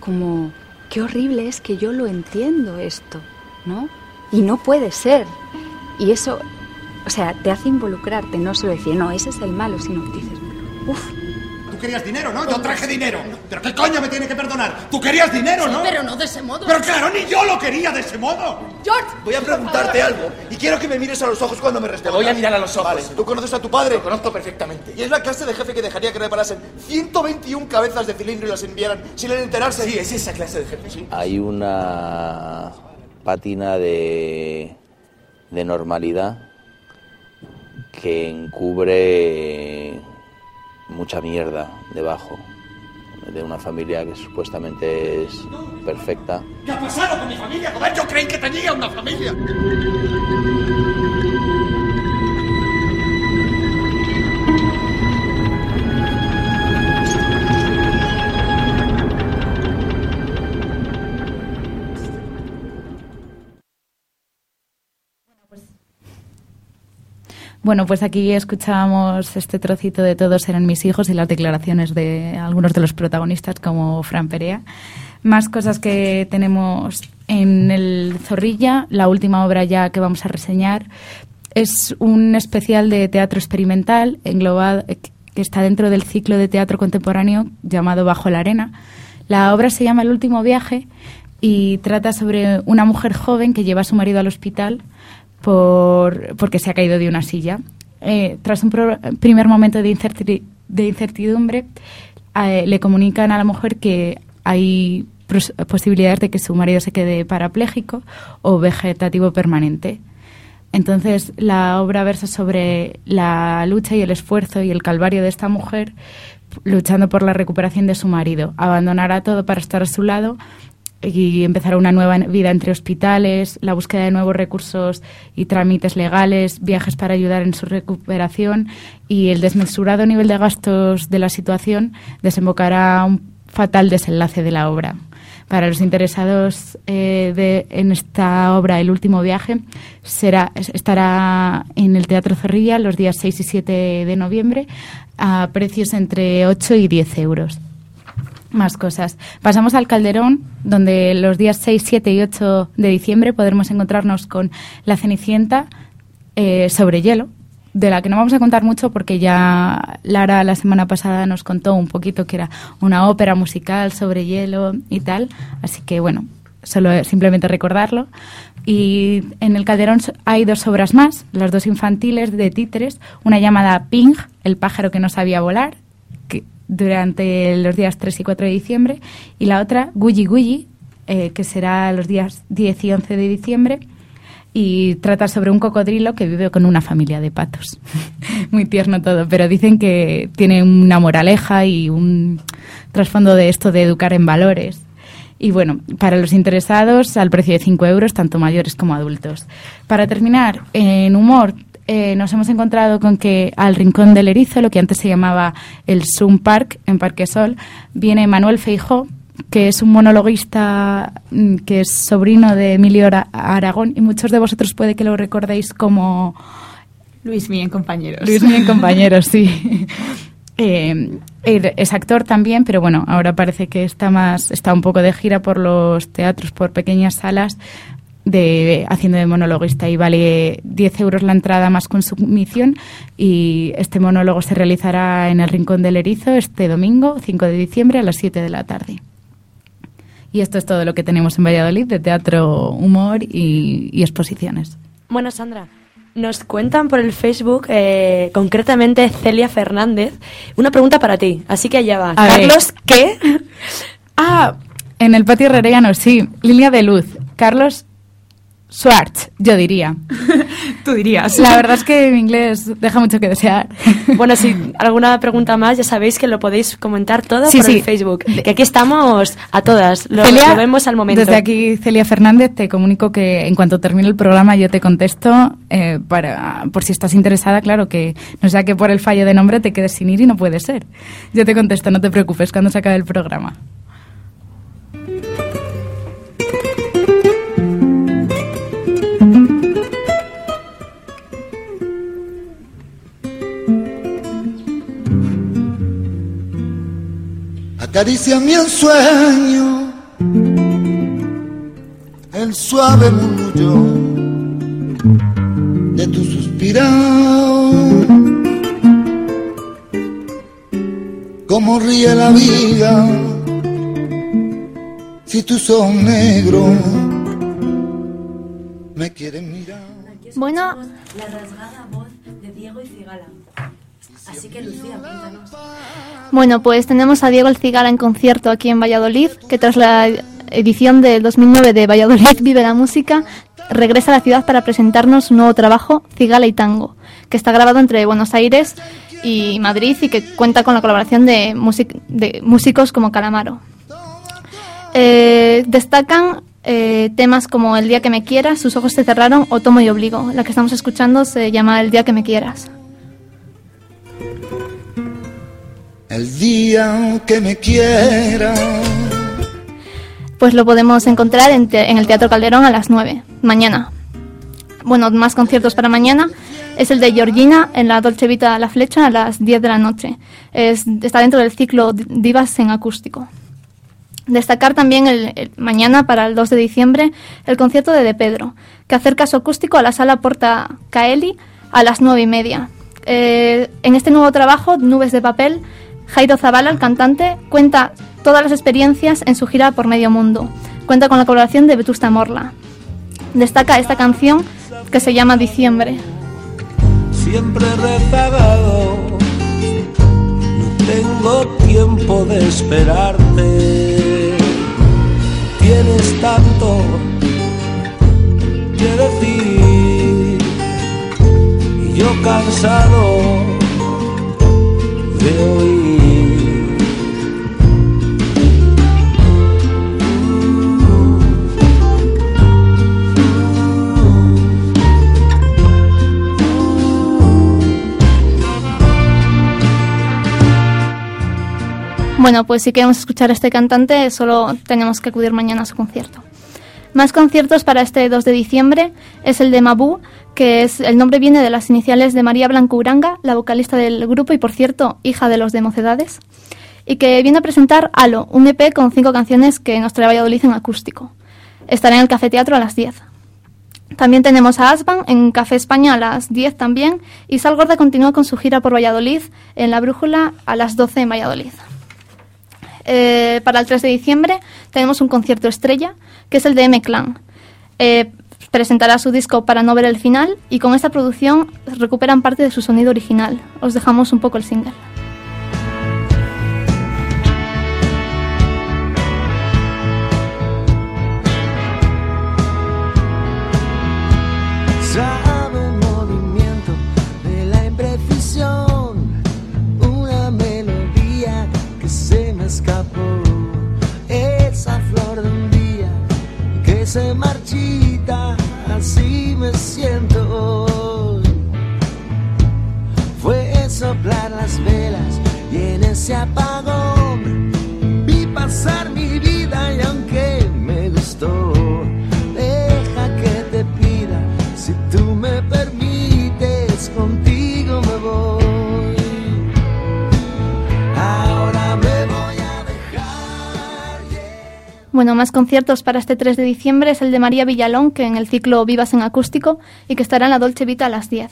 como, qué horrible es que yo lo entiendo esto, ¿no? Y no puede ser. Y eso, o sea, te hace involucrarte, no solo decir, no, ese es el malo, sino que dices, uff, querías dinero, ¿no? Yo traje dinero. ¿Pero qué coño me tiene que perdonar? Tú querías dinero, ¿no? Pero no de ese modo. Pero claro, ni yo lo quería de ese modo. George. Voy a preguntarte algo y quiero que me mires a los ojos cuando me respondas. Te voy a mirar a los ojos. Vale, ¿tú conoces a tu padre? Lo conozco perfectamente. Y es la clase de jefe que dejaría que reparasen 121 cabezas de cilindro y las enviaran sin él enterarse. Sí, es esa clase de jefe, sí. Hay una pátina de, de normalidad que encubre mucha mierda debajo de una familia que supuestamente es perfecta. ¿Qué ha pasado con mi familia? Joder, yo creí que tenía una familia. Bueno, pues aquí escuchábamos este trocito de Todos eran mis hijos y las declaraciones de algunos de los protagonistas como Fran Perea. Más cosas que tenemos en el Zorrilla, la última obra ya que vamos a reseñar es un especial de teatro experimental englobado que está dentro del ciclo de teatro contemporáneo llamado Bajo la arena. La obra se llama El último viaje y trata sobre una mujer joven que lleva a su marido al hospital por, porque se ha caído de una silla. Eh, tras un pro- primer momento de, incerti- de incertidumbre, eh, le comunican a la mujer que hay posibilidades de que su marido se quede parapléjico o vegetativo permanente. Entonces, la obra versa sobre la lucha y el esfuerzo y el calvario de esta mujer luchando por la recuperación de su marido. Abandonará todo para estar a su lado y empezar una nueva vida entre hospitales, la búsqueda de nuevos recursos y trámites legales, viajes para ayudar en su recuperación y el desmesurado nivel de gastos de la situación desembocará un fatal desenlace de la obra. Para los interesados eh, de, en esta obra, El último viaje, será, es- estará en el Teatro Zorrilla los días 6 y 7 de noviembre a precios entre 8 y 10 euros. Más cosas. Pasamos al Calderón, donde los días 6, 7 y 8 de diciembre podremos encontrarnos con La Cenicienta eh, sobre hielo, de la que no vamos a contar mucho porque ya Lara la semana pasada nos contó un poquito que era una ópera musical sobre hielo y tal. Así que bueno, solo simplemente recordarlo. Y en el Calderón hay dos obras más, las dos infantiles de títeres, una llamada Ping, el pájaro que no sabía volar, que durante los días 3 y 4 de diciembre, y la otra, Gulli Gulli, eh, que será los días 10 y 11 de diciembre, y trata sobre un cocodrilo que vive con una familia de patos. Muy tierno todo, pero dicen que tiene una moraleja y un trasfondo de esto de educar en valores. Y bueno, para los interesados, al precio de 5 euros, tanto mayores como adultos. Para terminar, en humor, eh, nos hemos encontrado con que al Rincón del Erizo, lo que antes se llamaba el Zoom Park en Parque Sol, viene Manuel Feijó, que es un monologuista mm, que es sobrino de Emilio Ara- Aragón y muchos de vosotros puede que lo recordéis como Luis Miguel, compañeros. Luis Miguel compañeros, sí. Eh, es actor también, pero bueno, ahora parece que está más, está un poco de gira por los teatros, por pequeñas salas, de haciendo de monologuista y vale 10 euros la entrada más consumición y este monólogo se realizará en el Rincón del Erizo este domingo, 5 de diciembre a las 7 de la tarde. Y esto es todo lo que tenemos en Valladolid de teatro, humor y, y exposiciones. Bueno, Sandra, nos cuentan por el Facebook, eh, concretamente Celia Fernández, una pregunta para ti. Así que allá va. A ver. Carlos, ¿qué? Ah, en el patio herreriano, sí. Línea de luz. Carlos Schwartz, yo diría. Tú dirías. La verdad es que mi inglés deja mucho que desear. Bueno, si alguna pregunta más, ya sabéis que lo podéis comentar todo Sí, por sí. el Facebook. Que aquí estamos a todas, lo, Celia, lo vemos al momento. Desde aquí, Celia Fernández, te comunico que en cuanto termine el programa yo te contesto eh, para, por si estás interesada, claro que no sea que por el fallo de nombre te quedes sin ir y no puede ser. Yo te contesto, no te preocupes cuando se acabe el programa. Acaricia mi sueño, el suave murmullo de tu suspirado. Como ríe la vida si tus ojos negros me quieren mirar. Bueno, La rasgada voz de Diego y Cigala. Así que Lucía, cuéntanos. Bueno, pues tenemos a Diego El Cigala en concierto aquí en Valladolid, que tras la edición del 2009 de Valladolid Vive la Música, regresa a la ciudad para presentarnos su nuevo trabajo, Cigala y Tango, que está grabado entre Buenos Aires y Madrid y que cuenta con la colaboración de, de músicos como Calamaro. Eh, destacan eh, temas como El día que me quieras, Sus ojos te cerraron o Tomo y obligo. La que estamos escuchando se llama El día que me quieras. El día que me quiera. Pues lo podemos encontrar en, el Teatro Calderón a las 9, mañana. Bueno, más conciertos para mañana. Es el de Georgina en la Dolce Vita La Flecha a las 10 de la noche. Es- está dentro del ciclo Divas en acústico. Destacar también el, el- mañana, para el 2 de diciembre, el concierto de De Pedro, que acerca su acústico a la sala Porta Caeli a las 9 y media. Eh, en este nuevo trabajo, Nubes de Papel, Jairo Zavala, el cantante, cuenta todas las experiencias en su gira por medio mundo. Cuenta con la colaboración de Vetusta Morla. Destaca esta canción que se llama Diciembre. siempre rezagado. Tengo tiempo de esperarte. Tienes tanto que decir. Yo cansado de oír. Bueno, pues si queremos escuchar a este cantante, solo tenemos que acudir mañana a su concierto. Más conciertos para este 2 de diciembre es el de Mabú, que es el nombre viene de las iniciales de María Blanco Uranga, la vocalista del grupo y por cierto, hija de los de Mocedades, y que viene a presentar Halo, un EP con cinco canciones que nos trae Valladolid en acústico. Estará en el Café Teatro a las 10. También tenemos a Asban en Café España a las 10 también y Sal Gorda continúa con su gira por Valladolid en La Brújula a las 12 en Valladolid. Eh, para el 3 de diciembre tenemos un concierto estrella, que es el de M-Clan. Eh, presentará su disco Para no ver el final y con esta producción recuperan parte de su sonido original. Os dejamos un poco el single. Se marchita, así me siento. Fue soplar las velas y en ese apagón Bueno, más conciertos para este 3 de diciembre es el de María Villalón, que en el ciclo Vivas en Acústico y que estará en la Dolce Vita a las 10.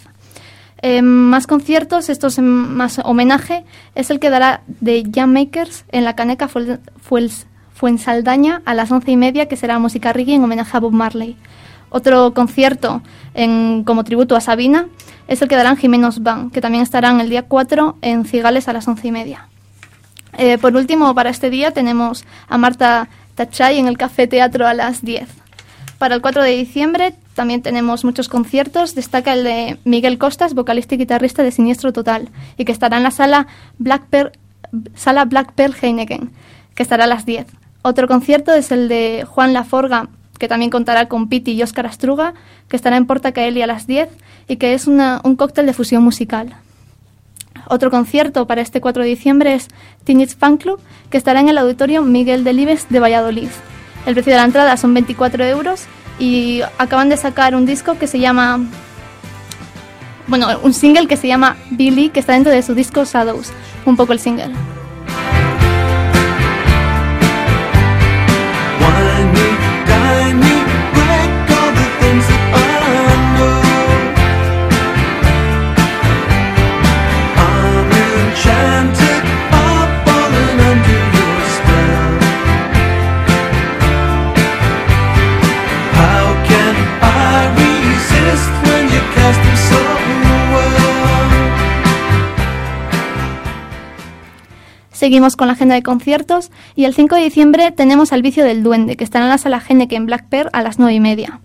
Eh, más conciertos, esto es más homenaje, es el que dará de Jam Makers en la Caneca Fuensaldaña a las once y media, que será música reggae en homenaje a Bob Marley. Otro concierto en, como tributo a Sabina es el que darán Jimenos Van, que también estarán el día 4 en Cigales a las once y media. Eh, por último, para este día tenemos a Marta Tachay en el Café Teatro a las 10. Para el 4 de diciembre también tenemos muchos conciertos. Destaca el de Miguel Costas, vocalista y guitarrista de Siniestro Total, y que estará en la sala Black Pearl, sala Black Heineken, que estará a las 10. Otro concierto es el de Juan Laforga, que también contará con Piti y Óscar Astruga, que estará en Porta Caeli a las 10 y que es un cóctel de fusión musical. Otro concierto para este 4 de diciembre es Teenage Fan Club, que estará en el auditorio Miguel Delibes de Valladolid. El precio de la entrada son 24 euros y acaban de sacar un disco que se llama. Bueno, un single que se llama Billy, que está dentro de su disco Shadows. Un poco el single. Seguimos con la agenda de conciertos y el 5 de diciembre tenemos al Vicio del Duende, que estará en la sala Geneke en Black Pearl a las 9 y media.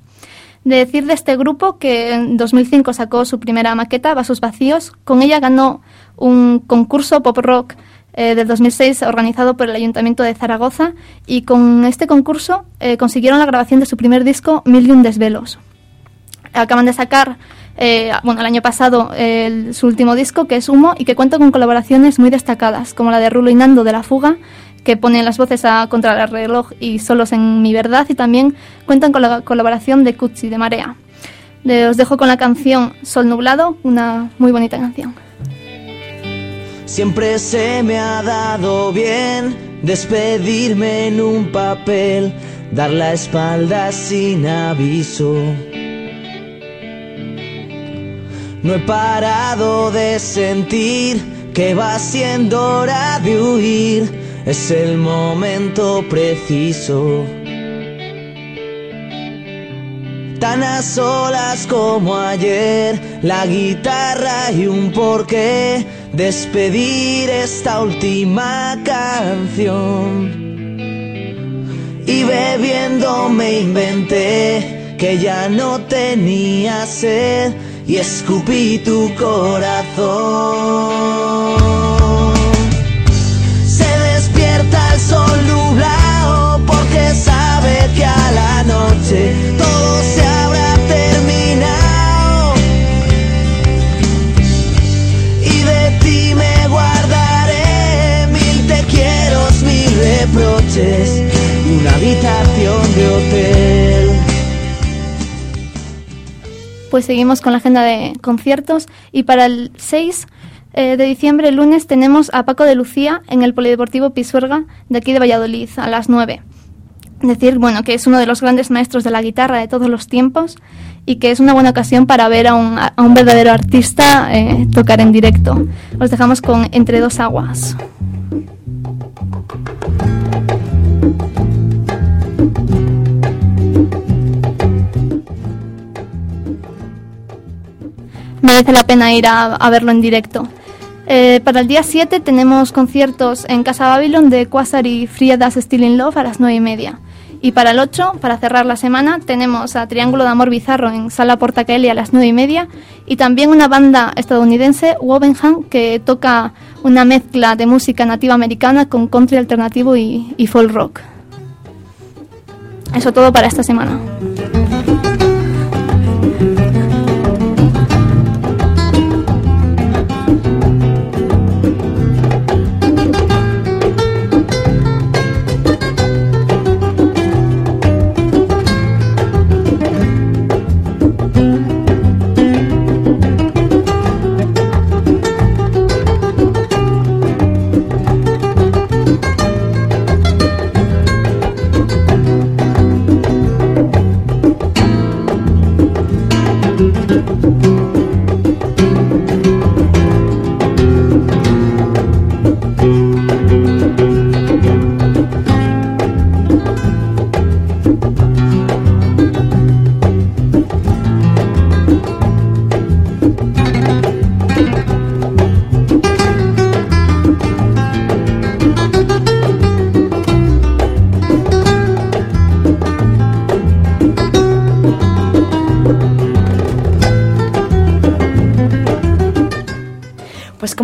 De decir de este grupo que en 2005 sacó su primera maqueta, Vasos Vacíos, con ella ganó un concurso pop rock eh, del 2006 organizado por el Ayuntamiento de Zaragoza y con este concurso eh, consiguieron la grabación de su primer disco Mil y un Desvelos. Acaban de sacar eh, bueno, el año pasado su último disco, que es Humo, y que cuenta con colaboraciones muy destacadas, como la de Rulo y Nando de La Fuga, que ponen las voces a Contra el reloj y Solos en mi verdad, y también cuentan con la colaboración de Cuchi, de Marea. Os dejo con la canción Sol Nublado, una muy bonita canción. Siempre se me ha dado bien despedirme en un papel, dar la espalda sin aviso. No he parado de sentir que va siendo hora de huir, es el momento preciso. Tan a solas como ayer, la guitarra y un porqué, despedir esta última canción. Y bebiendo me inventé que ya no tenía sed y escupí tu corazón. Se despierta el sol nublado porque sabe que a la noche todo se habrá terminado. Y de ti me guardaré mil te quiero, mil reproches y una habitación de hotel. Pues seguimos con la agenda de conciertos y para el 6 eh, de diciembre, el lunes, tenemos a Paco de Lucía en el Polideportivo Pisuerga de aquí de Valladolid a las 9. Decir, bueno, que es uno de los grandes maestros de la guitarra de todos los tiempos y que es una buena ocasión para ver a un, verdadero artista eh, tocar en directo. Os dejamos con Entre dos aguas. Merece la pena ir a, verlo en directo. Eh, para el día 7 tenemos conciertos en Casa Babylon de Quasar y Friedas Still in Love a las 9 y media. Y para el 8, para cerrar la semana, tenemos a Triángulo de Amor Bizarro en Sala Portacaeli a las 9 y media. Y también una banda estadounidense, Wovenham, que toca una mezcla de música nativa americana con country alternativo y, y folk rock. Eso todo para esta semana.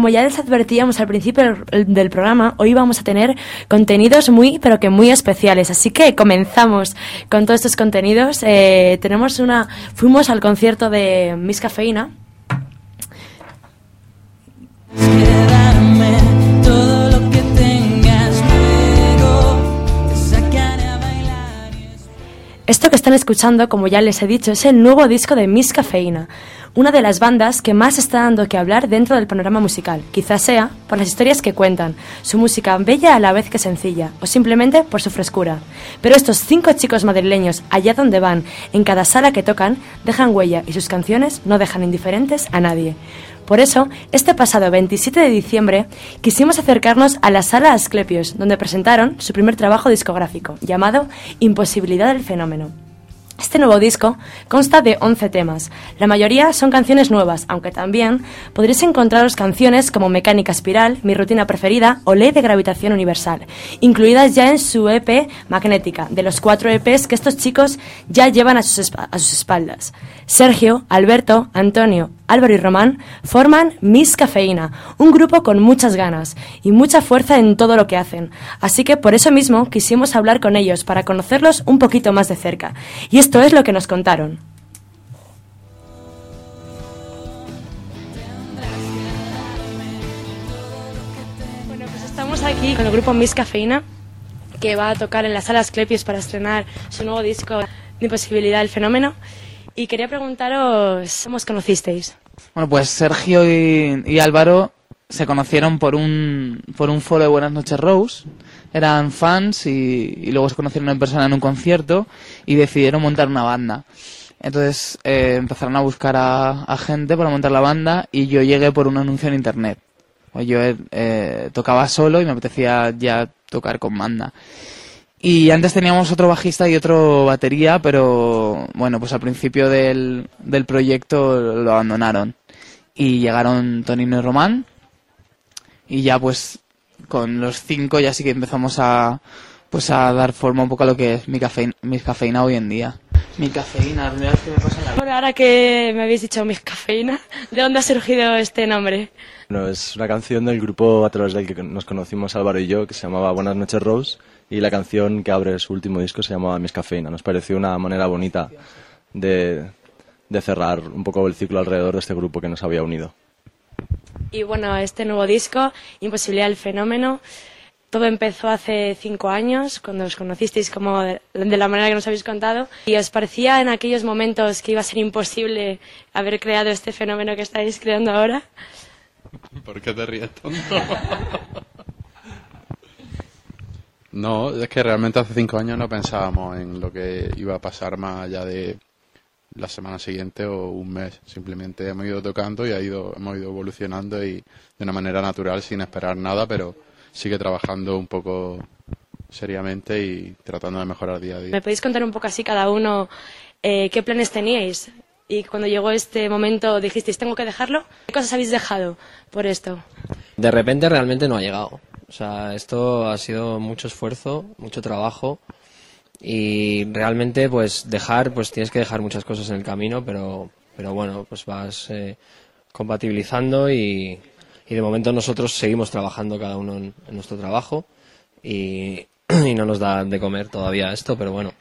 Como ya les advertíamos al principio del- programa, hoy vamos a tener contenidos muy, pero que muy especiales. Así que comenzamos con todos estos contenidos. Eh, tenemos una, fuimos al concierto de Miss Cafeína. Esto que están escuchando, como ya les he dicho, es el nuevo disco de Miss Cafeína, una de las bandas que más está dando que hablar dentro del panorama musical. Quizás sea por las historias que cuentan, su música bella a la vez que sencilla, o simplemente por su frescura. Pero estos cinco chicos madrileños, allá donde van, en cada sala que tocan, dejan huella y sus canciones no dejan indiferentes a nadie. Por eso, este pasado 27 de diciembre quisimos acercarnos a la sala Asclepios, donde presentaron su primer trabajo discográfico, llamado Imposibilidad del Fenómeno. Este nuevo disco consta de 11 temas. La mayoría son canciones nuevas, aunque también podréis encontraros canciones como Mecánica Espiral, Mi Rutina Preferida o Ley de Gravitación Universal, incluidas ya en su EP Magnética, de los cuatro EPs que estos chicos ya llevan a sus, a sus espaldas. Sergio, Alberto, Antonio, Álvaro y Román forman Miss Cafeína, un grupo con muchas ganas y mucha fuerza en todo lo que hacen. Así que por eso mismo quisimos hablar con ellos para conocerlos un poquito más de cerca. Y esto es lo que nos contaron. Bueno, pues estamos aquí con el grupo Miss Cafeína, que va a tocar en las salas Clepios para estrenar su nuevo disco de Imposibilidad el Fenómeno. Y quería preguntaros cómo os conocisteis. Bueno, pues Sergio y, y Álvaro se conocieron por un, por un foro de Buenas noches Rose. Eran fans y, luego se conocieron en persona en un concierto y decidieron montar una banda. Entonces eh, empezaron a buscar a, a gente para montar la banda y yo llegué por un anuncio en internet. Pues yo eh, tocaba solo y me apetecía ya tocar con banda. Y antes teníamos otro bajista y otro batería, pero bueno, pues al principio del, del proyecto lo abandonaron. Y llegaron Tonino y Román. Y ya pues con los cinco ya sí que empezamos a pues a dar forma un poco a lo que es mi cafeína, mi cafeína hoy en día. Mi cafeína, la primera vez que me pasa en la vida. Bueno, ahora que me habéis dicho Miss Cafeína, ¿de dónde ha surgido este nombre? Bueno, es una canción del grupo a través del que nos conocimos Álvaro y yo, que se llamaba Buenas noches Rose, y la canción que abre su último disco se llamaba Miss Cafeína. Nos pareció una manera bonita de, de cerrar un poco el ciclo alrededor de este grupo que nos había unido. Y bueno, este nuevo disco, Imposibilidad del Fenómeno, todo empezó hace cinco años, cuando os conocisteis como de, de la manera que nos habéis contado. ¿Y os parecía en aquellos momentos que iba a ser imposible haber creado este fenómeno que estáis creando ahora? ¿Por qué te ríes tonto? No, es que realmente hace cinco años no pensábamos en lo que iba a pasar más allá de la semana siguiente o un mes. Simplemente hemos ido tocando y ha ido, hemos ido evolucionando y de una manera natural, sin esperar nada, pero sigue trabajando un poco seriamente y tratando de mejorar día a día. ¿Me podéis contar un poco así cada uno eh, qué planes teníais? Y cuando llegó este momento dijisteis, tengo que dejarlo. ¿Qué cosas habéis dejado por esto? De repente realmente no ha llegado. O sea, esto ha sido mucho esfuerzo, mucho trabajo y realmente pues dejar, pues tienes que dejar muchas cosas en el camino, pero, pero bueno, pues vas eh, compatibilizando y, y de momento nosotros seguimos trabajando cada uno en, en nuestro trabajo y, y no nos da de comer todavía esto, pero bueno,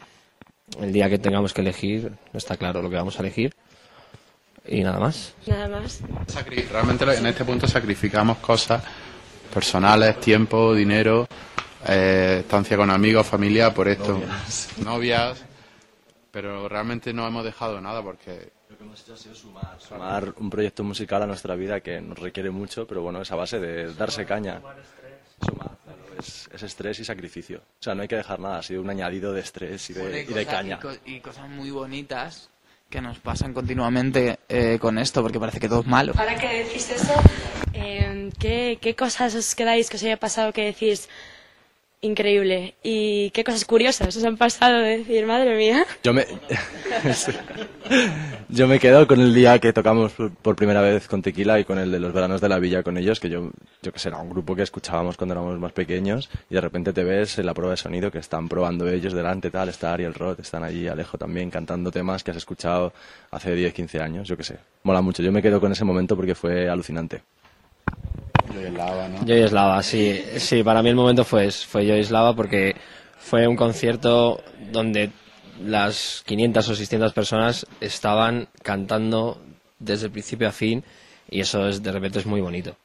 el día que tengamos que elegir no está claro lo que vamos a elegir y nada más. Nada más. Realmente en este punto sacrificamos cosas personales, tiempo, dinero, eh, estancia con amigos, familia, por esto. Novias. Pero realmente no hemos dejado nada porque Lo que hemos hecho ha sido sumar. Sumar un proyecto musical a nuestra vida que nos requiere mucho, pero bueno, es a base de darse caña. Sumar, claro, es, es estrés y sacrificio. O sea, no hay que dejar nada, ha sido un añadido de estrés y de, y de cosas- caña. Y, co- y cosas muy bonitas que nos pasan continuamente eh, con esto, porque parece que todo es malo. Ahora que decís eso, eh, ¿qué, ¿qué cosas os quedáis que os haya pasado que decís increíble? ¿Y qué cosas curiosas os han pasado de decir, madre mía? Yo me, yo me quedo con el día que tocamos por, primera vez con Tequila y con el de los veranos de la villa con ellos, que yo, yo que sé, era un grupo que escuchábamos cuando éramos más pequeños y de repente te ves en la prueba de sonido que están probando ellos delante, tal, está Ariel Roth, están allí Alejo también cantando temas que has escuchado hace 10, 15 años, yo que sé. Mola mucho, yo me quedo con ese momento porque fue alucinante. Yo y Eslava, sí, sí, para mí el momento fue, fue Yo y Eslava porque fue un concierto donde las 500 o 600 personas estaban cantando desde principio a fin y eso es, de repente es muy bonito.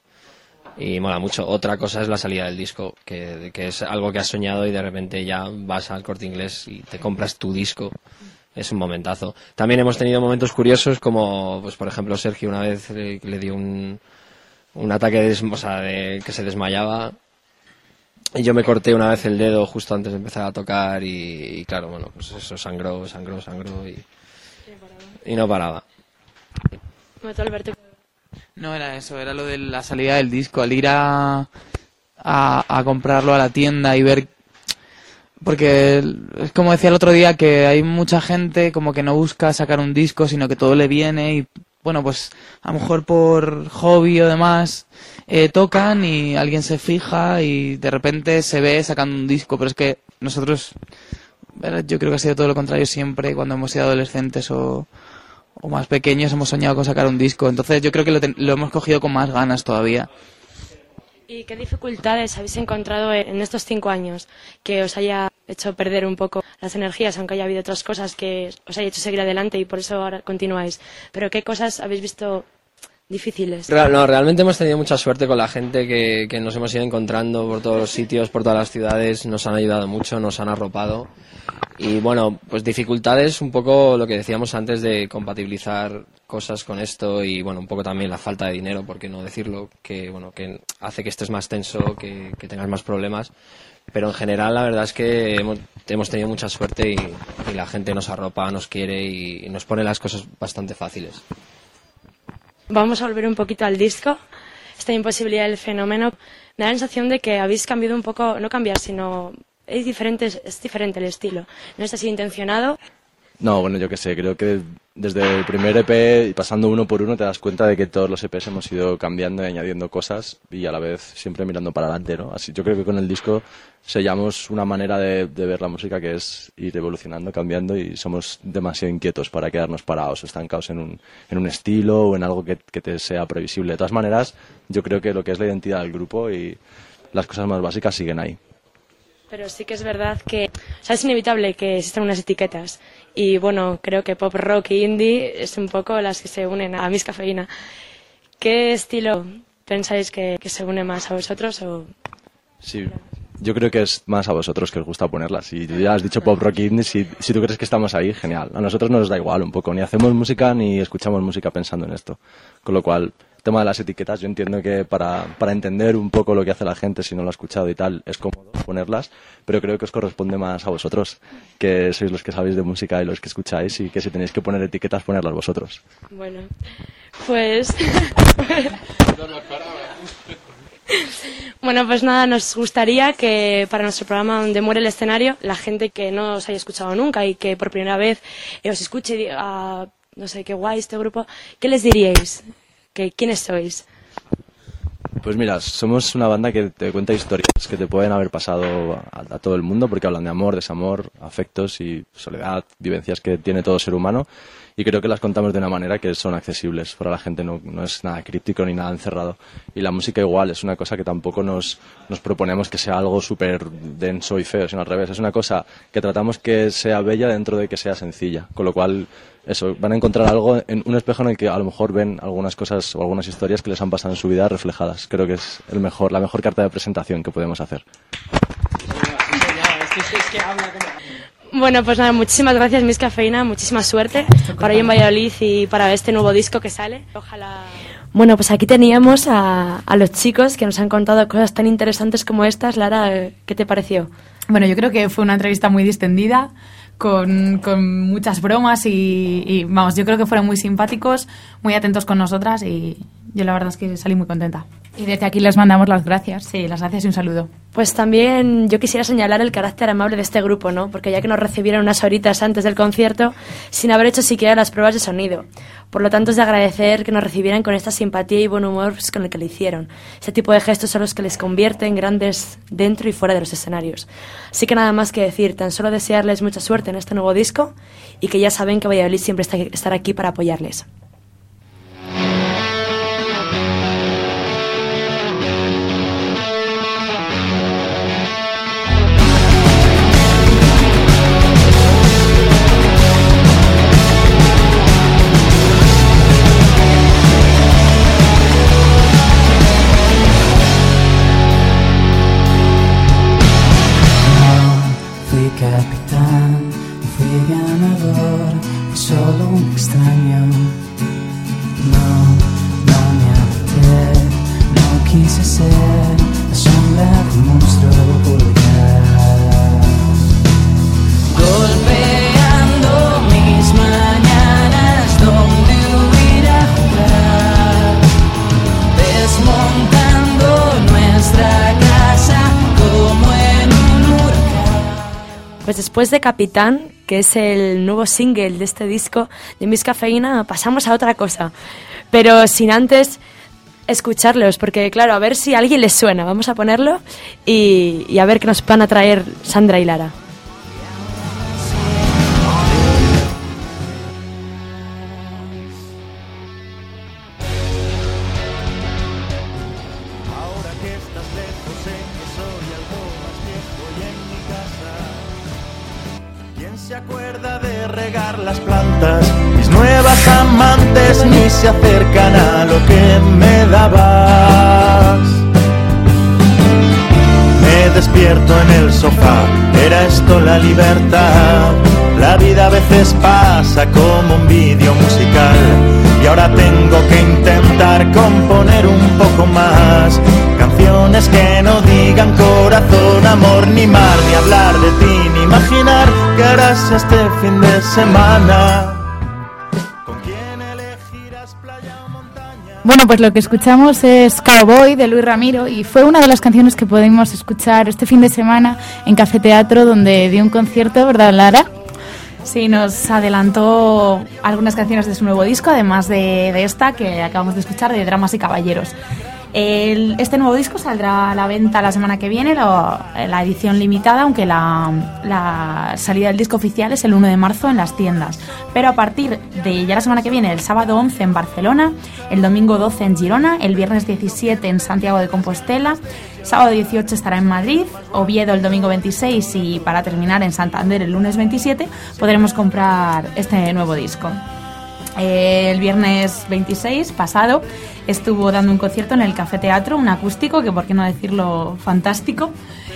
Y mola mucho. Otra cosa es la salida del disco, que, que es algo que has soñado y de repente ya vas al corte inglés y te compras tu disco. Es un momentazo. También hemos tenido momentos curiosos como, pues por ejemplo, Sergio una vez le, le dio un, un ataque de, o sea, de que se desmayaba. Y yo me corté una vez el dedo justo antes de empezar a tocar y, y claro, bueno, pues eso sangró, sangró, sangró y, y no paraba. No era eso, era lo de la salida del disco, al ir a, a, a comprarlo a la tienda y ver porque es como decía el otro día que hay mucha gente como que no busca sacar un disco, sino que todo le viene y bueno, pues a lo mejor por hobby o demás eh, tocan y alguien se fija y de repente se ve sacando un disco, pero es que nosotros, yo creo que ha sido todo lo contrario siempre cuando hemos sido adolescentes o, o más pequeños hemos soñado con sacar un disco, entonces yo creo que lo, ten- lo hemos cogido con más ganas todavía. ¿Y qué dificultades habéis encontrado en estos cinco años que os haya hecho perder un poco las energías, aunque haya habido otras cosas que os haya hecho seguir adelante y por eso ahora continuáis? Pero ¿qué cosas habéis visto difíciles? No, realmente hemos tenido mucha suerte con la gente que, que nos hemos ido encontrando por todos los sitios, por todas las ciudades, nos han ayudado mucho, nos han arropado. Y bueno, pues dificultades, un poco lo que decíamos antes de compatibilizar cosas con esto y bueno, un poco también la falta de dinero, por qué no decirlo, que bueno, que hace que estés más tenso, que, que tengas más problemas. Pero en general la verdad es que hemos, hemos tenido mucha suerte y, la gente nos arropa, nos quiere y, y nos pone las cosas bastante fáciles. Vamos a volver un poquito al disco. Esta imposibilidad del fenómeno. Me da la sensación de que habéis cambiado un poco, no cambiar, sino es diferente, es diferente el estilo. No está así intencionado. No, bueno, yo qué sé, creo que desde el primer EP pasando uno por uno te das cuenta de que todos los EPs hemos ido cambiando y añadiendo cosas y a la vez siempre mirando para adelante, ¿no? Así yo creo que con el disco sellamos una manera de, ver la música que es ir evolucionando, cambiando y somos demasiado inquietos para quedarnos parados o estancados en un, en un estilo o en algo que, te sea previsible. De todas maneras, yo creo que lo que es la identidad del grupo y las cosas más básicas siguen ahí. Pero sí que es verdad que es inevitable que existan unas etiquetas. Y bueno, creo que pop rock y indie es un poco las que se unen a Miss Cafeína. ¿Qué estilo pensáis que, se une más a vosotros? Sí, yo creo que es más a vosotros que os gusta ponerlas. Si ya has dicho pop rock indie, si, si tú crees que estamos ahí, genial. A nosotros nos da igual un poco, ni hacemos música ni escuchamos música pensando en esto. Con lo cual, tema de las etiquetas, yo entiendo que para, para entender un poco lo que hace la gente, si no lo ha escuchado y tal, es cómodo ponerlas, pero creo que os corresponde más a vosotros, que sois los que sabéis de música y los que escucháis, y que si tenéis que poner etiquetas, ponerlas vosotros. Bueno, pues... Bueno, pues nada, nos gustaría que para nuestro programa donde muere el escenario, la gente que no os haya escuchado nunca y que por primera vez os escuche y diga, "Ah, no sé, qué guay este grupo, ¿qué les diríais? ¿Que, ¿Quiénes sois? Pues mira, somos una banda que te cuenta historias que te pueden haber pasado a, todo el mundo porque hablan de amor, desamor, afectos y soledad, vivencias que tiene todo ser humano y creo que las contamos de una manera que son accesibles para la gente, no, no es nada críptico ni nada encerrado. Y la música igual, es una cosa que tampoco nos, nos proponemos que sea algo súper denso y feo, sino al revés, es una cosa que tratamos que sea bella dentro de que sea sencilla, con lo cual eso, van a encontrar algo en un espejo en el que a lo mejor ven algunas cosas o algunas historias que les han pasado en su vida reflejadas. Creo que es el mejor, la mejor carta de presentación que podemos hacer. Bueno, pues nada, muchísimas gracias, Miss Cafeína, muchísima suerte para hoy en Valladolid y para este nuevo disco que sale. Ojalá. Bueno, pues aquí teníamos a, a los chicos que nos han contado cosas tan interesantes como estas. Lara, ¿qué te pareció? Bueno, yo creo que fue una entrevista muy distendida, con, con muchas bromas y, y, vamos, yo creo que fueron muy simpáticos, muy atentos con nosotras y yo la verdad es que salí muy contenta. Y desde aquí les mandamos las gracias. Sí, las gracias y un saludo. Pues también yo quisiera señalar el carácter amable de este grupo, ¿no? Porque ya que nos recibieron unas horitas antes del concierto, sin haber hecho siquiera las pruebas de sonido. Por lo tanto, es de agradecer que nos recibieran con esta simpatía y buen humor pues, con el que lo hicieron. Ese tipo de gestos son los que les convierten grandes dentro y fuera de los escenarios. Así que nada más que decir, tan solo desearles mucha suerte en este nuevo disco y que ya saben que Valladolid siempre está, estará aquí para apoyarles. Después de Capitán, que es el nuevo single de este disco de Miss Cafeína, pasamos a otra cosa. Pero sin antes escucharlos, porque claro, a ver si a alguien les suena. Vamos a ponerlo y, y a ver qué nos van a traer Sandra y Lara. Se acercan a lo que me dabas. Me despierto en el sofá, era esto la libertad. La vida a veces pasa como un vídeo musical y ahora tengo que intentar componer un poco más. Canciones que no digan corazón, amor, ni mar, ni hablar de ti, ni imaginar que harás este fin de semana. Bueno, pues lo que escuchamos es Cowboy de Luis Ramiro y fue una de las canciones que pudimos escuchar este fin de semana en Café Teatro donde dio un concierto, ¿verdad, Lara? Sí, nos adelantó algunas canciones de su nuevo disco, además de, de esta que acabamos de escuchar, de Dramas y Caballeros. Este nuevo disco saldrá a la venta la semana que viene, la edición limitada, aunque la, salida del disco oficial es el 1 de marzo en las tiendas. Pero a partir de ya la semana que viene, el sábado 11 en Barcelona, el domingo 12 en Girona, el viernes 17 en Santiago de Compostela, sábado 18 estará en Madrid, Oviedo el domingo 26 y para terminar en Santander el lunes 27 podremos comprar este nuevo disco. El viernes 26 pasado estuvo dando un concierto en el Café Teatro, un acústico, que por qué no decirlo fantástico,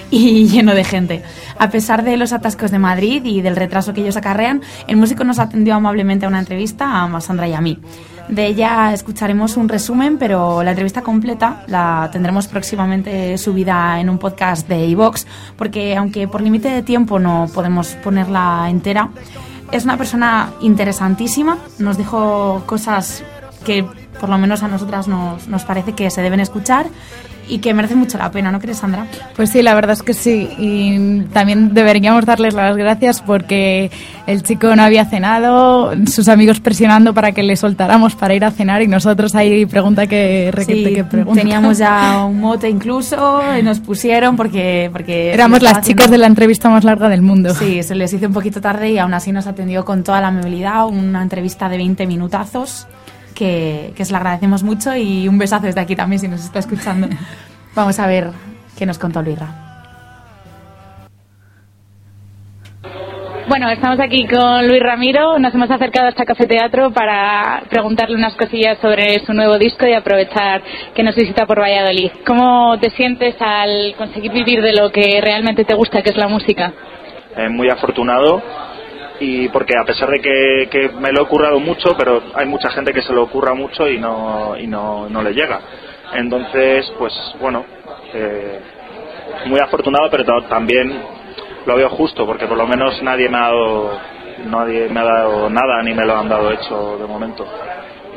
y lleno de gente. A pesar de los atascos de Madrid y del retraso que ellos acarrean, el músico nos atendió amablemente a una entrevista a Sandra y a mí. De ella escucharemos un resumen, pero la entrevista completa la tendremos próximamente subida en un podcast de iVox, porque aunque por límite de tiempo no podemos ponerla entera, es una persona interesantísima, nos dijo cosas que por lo menos a nosotras nos, nos parece que se deben escuchar y que merecen mucho la pena, ¿no crees, Sandra? Pues sí, la verdad es que sí. Y también deberíamos darles las gracias porque el chico no había cenado, sus amigos presionando para que le soltáramos para ir a cenar y nosotros ahí pregunta que requete Sí, que pregunta. teníamos ya un mote incluso, y nos pusieron porque... porque Éramos las estaba chicas de la entrevista más larga del mundo. Sí, se les hizo un poquito tarde y aún así nos atendió con toda la amabilidad, una entrevista de 20 minutazos que, que se le agradecemos mucho y un besazo desde aquí también si nos está escuchando. Vamos a ver qué nos contó Luisra. Bueno, estamos aquí con Luis Ramiro. Nos hemos acercado hasta Café Teatro para preguntarle unas cosillas sobre su nuevo disco y aprovechar que nos visita por Valladolid. ¿Cómo te sientes al conseguir vivir de lo que realmente te gusta, que es la música? eh, muy afortunado y porque a pesar de que, que me lo he currado mucho, pero hay mucha gente que se lo ocurra mucho y no, y no, no le llega. Entonces, pues bueno, eh, muy afortunado, pero ta- también lo veo justo, porque por lo menos nadie me ha dado, nadie me ha dado nada ni me lo han dado hecho de momento.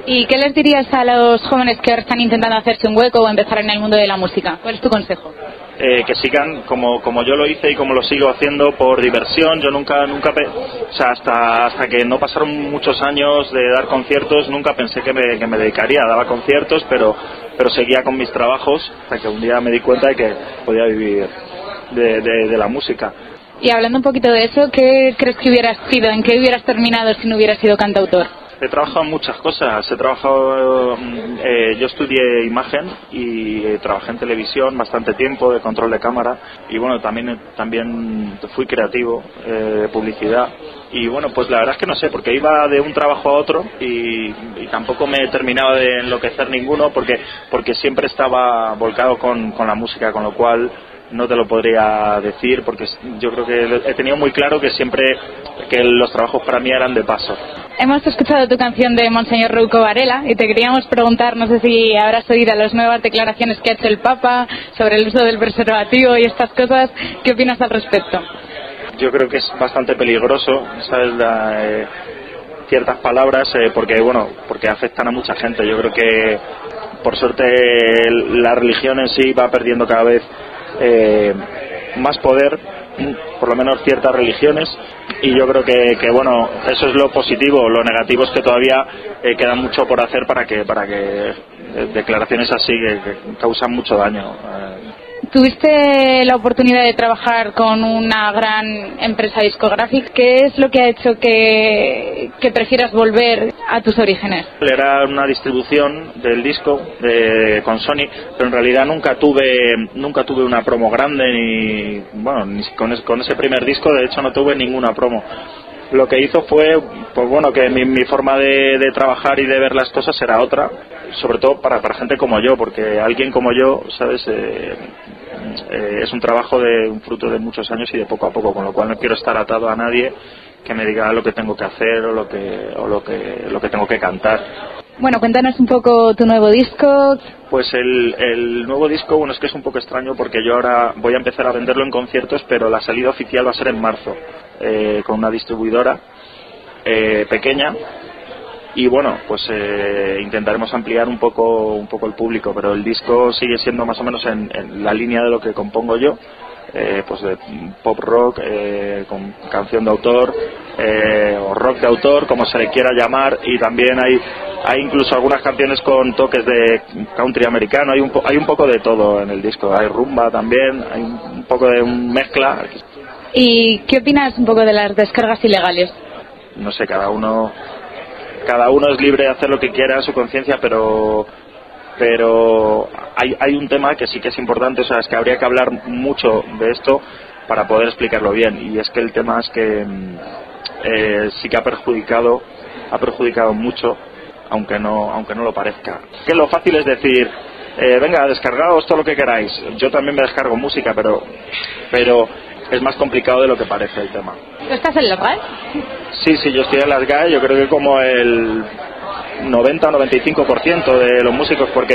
¿Y qué les dirías a los jóvenes que ahora están intentando hacerse un hueco o empezar en el mundo de la música? ¿Cuál es tu consejo? Eh, que sigan como, como yo lo hice y como lo sigo haciendo por diversión. Yo nunca, nunca, o sea, hasta, hasta que no pasaron muchos años de dar conciertos, nunca pensé que me, que me dedicaría. Daba conciertos, pero, pero seguía con mis trabajos hasta que un día me di cuenta de que podía vivir de, de, de la música. Y hablando un poquito de eso, ¿qué crees que hubieras sido? ¿En qué hubieras terminado si no hubieras sido cantautor? He trabajado en muchas cosas. He trabajado, mm, eh, yo estudié imagen y eh, trabajé en televisión bastante tiempo de control de cámara y bueno, también también fui creativo, eh, de publicidad y bueno, pues la verdad es que no sé, porque iba de un trabajo a otro y, y tampoco me terminaba de enloquecer ninguno porque porque siempre estaba volcado con, con la música, con lo cual no te lo podría decir porque yo creo que he tenido muy claro que siempre que los trabajos para mí eran de paso. Hemos escuchado tu canción de Monseñor Rouco Varela y te queríamos preguntar, no sé si habrás oído las nuevas declaraciones que ha hecho el Papa sobre el uso del preservativo y estas cosas. ¿Qué opinas al respecto? yo creo que es bastante peligroso ¿sabes? La, eh, ciertas palabras eh, porque bueno porque afectan a mucha gente yo creo que por suerte la religión en sí va perdiendo cada vez eh, más poder por lo menos ciertas religiones y yo creo que, que, bueno eso es lo positivo. Lo negativo es que todavía eh, queda mucho por hacer para que para que eh, declaraciones así que, que causan mucho daño Eh, Tuviste la oportunidad de trabajar con una gran empresa discográfica. ¿Qué es lo que ha hecho que, prefieras volver a tus orígenes? Era una distribución del disco de- con Sony, pero en realidad nunca tuve nunca tuve una promo grande ni bueno ni con, con ese primer disco de hecho no tuve ninguna promo. Lo que hizo fue pues bueno que mi, mi forma de, de trabajar y de ver las cosas era otra, sobre todo para, para gente como yo, porque alguien como yo, sabes, Eh, eh, es un trabajo de un fruto de muchos años y de poco a poco, con lo cual no quiero estar atado a nadie que me diga lo que tengo que hacer o lo que o lo que lo que tengo que cantar. Bueno, cuéntanos un poco tu nuevo disco. Pues el, el nuevo disco, bueno, es que es un poco extraño porque yo ahora voy a empezar a venderlo en conciertos, pero la salida oficial va a ser en marzo, eh, con una distribuidora eh, pequeña. Y bueno, pues eh, intentaremos ampliar un poco, un poco el público, pero el disco sigue siendo más o menos en, en la línea de lo que compongo yo, eh, pues de pop rock, eh, con canción de autor, eh, o rock de autor, como se le quiera llamar, y también hay, hay incluso algunas canciones con toques de country americano, hay un, po- hay un poco de todo en el disco, hay rumba también, hay un poco de un mezcla, ¿Y qué opinas un poco de las descargas ilegales? no sé, cada uno cada uno es libre de hacer lo que quiera a su conciencia, pero pero hay, hay un tema que sí que es importante, o sea, es que habría que hablar mucho de esto para poder explicarlo bien, y es que el tema es que mm, eh, sí que ha perjudicado, ha perjudicado mucho, aunque no, aunque no lo parezca. Que lo fácil es decir, eh, venga, descargaos todo lo que queráis. Yo también me descargo música, pero, pero es más complicado de lo que parece el tema. ¿Tú estás en la RAE? Sí, sí, yo estoy en las GAE, yo creo que como el 90 o 95% de los músicos, porque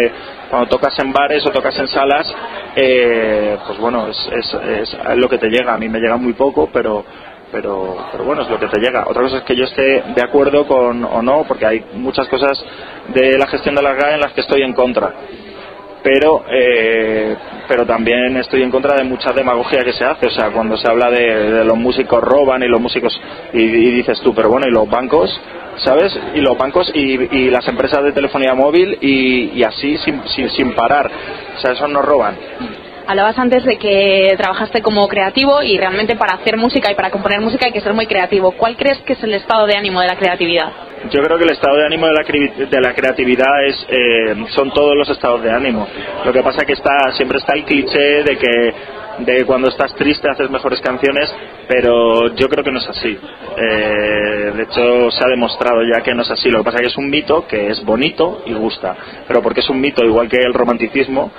cuando tocas en bares o tocas en salas, eh, pues bueno, es, es, es lo que te llega. A mí me llega muy poco, pero, pero, pero bueno, es lo que te llega. Otra cosa es que yo esté de acuerdo con o no, porque hay muchas cosas de la gestión de las GAE en las que estoy en contra pero eh, pero también estoy en contra de mucha demagogia que se hace o sea cuando se habla de, de los músicos roban y los músicos y, y dices tú pero bueno y los bancos sabes y los bancos y, y las empresas de telefonía móvil y, y así sin, sin, sin parar o sea esos no roban Hablabas antes de que trabajaste como creativo y realmente para hacer música y para componer música hay que ser muy creativo. ¿Cuál crees que es el estado de ánimo de la creatividad? Yo creo que el estado de ánimo de la, de la creatividad es, eh, son todos los estados de ánimo. Lo que pasa que está, siempre está el cliché de que de cuando estás triste haces mejores canciones, pero yo creo que no es así. Eh, de hecho, se ha demostrado ya que no es así. Lo que pasa que es un mito que es bonito y gusta, pero porque es un mito igual que el romanticismo,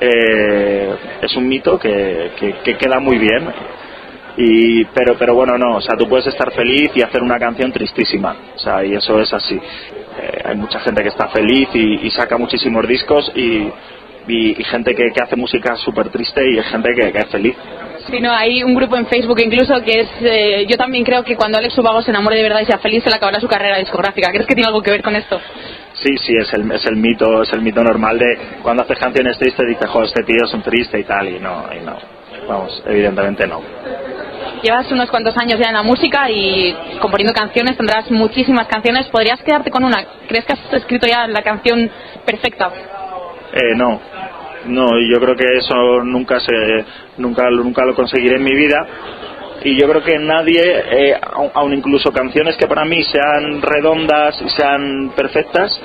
eh, es un mito que, que- que queda muy bien y pero pero bueno no o sea tú puedes estar feliz y hacer una canción tristísima o sea y eso es así Eh, hay mucha gente que está feliz y, saca muchísimos discos y, y, gente que, que hace música súper triste y gente que, que es feliz Sí, no, hay un grupo en Facebook incluso que es... eh, yo también creo que cuando Alex Ubago se enamore de verdad y sea feliz se le acabará su carrera discográfica. ¿Crees que tiene algo que ver con esto? Sí sí es el, es el mito es el mito normal de cuando haces canciones tristes dices joder este tío es un triste y tal y no y no vamos evidentemente no Llevas unos cuantos años ya en la música y componiendo canciones, tendrás muchísimas canciones. ¿Podrías quedarte con una? ¿Crees que has escrito ya la canción perfecta? Eh, no, no, y yo creo que eso nunca se, nunca, nunca lo conseguiré en mi vida. Y yo creo que nadie, eh, aun- incluso canciones que para mí sean redondas y sean perfectas,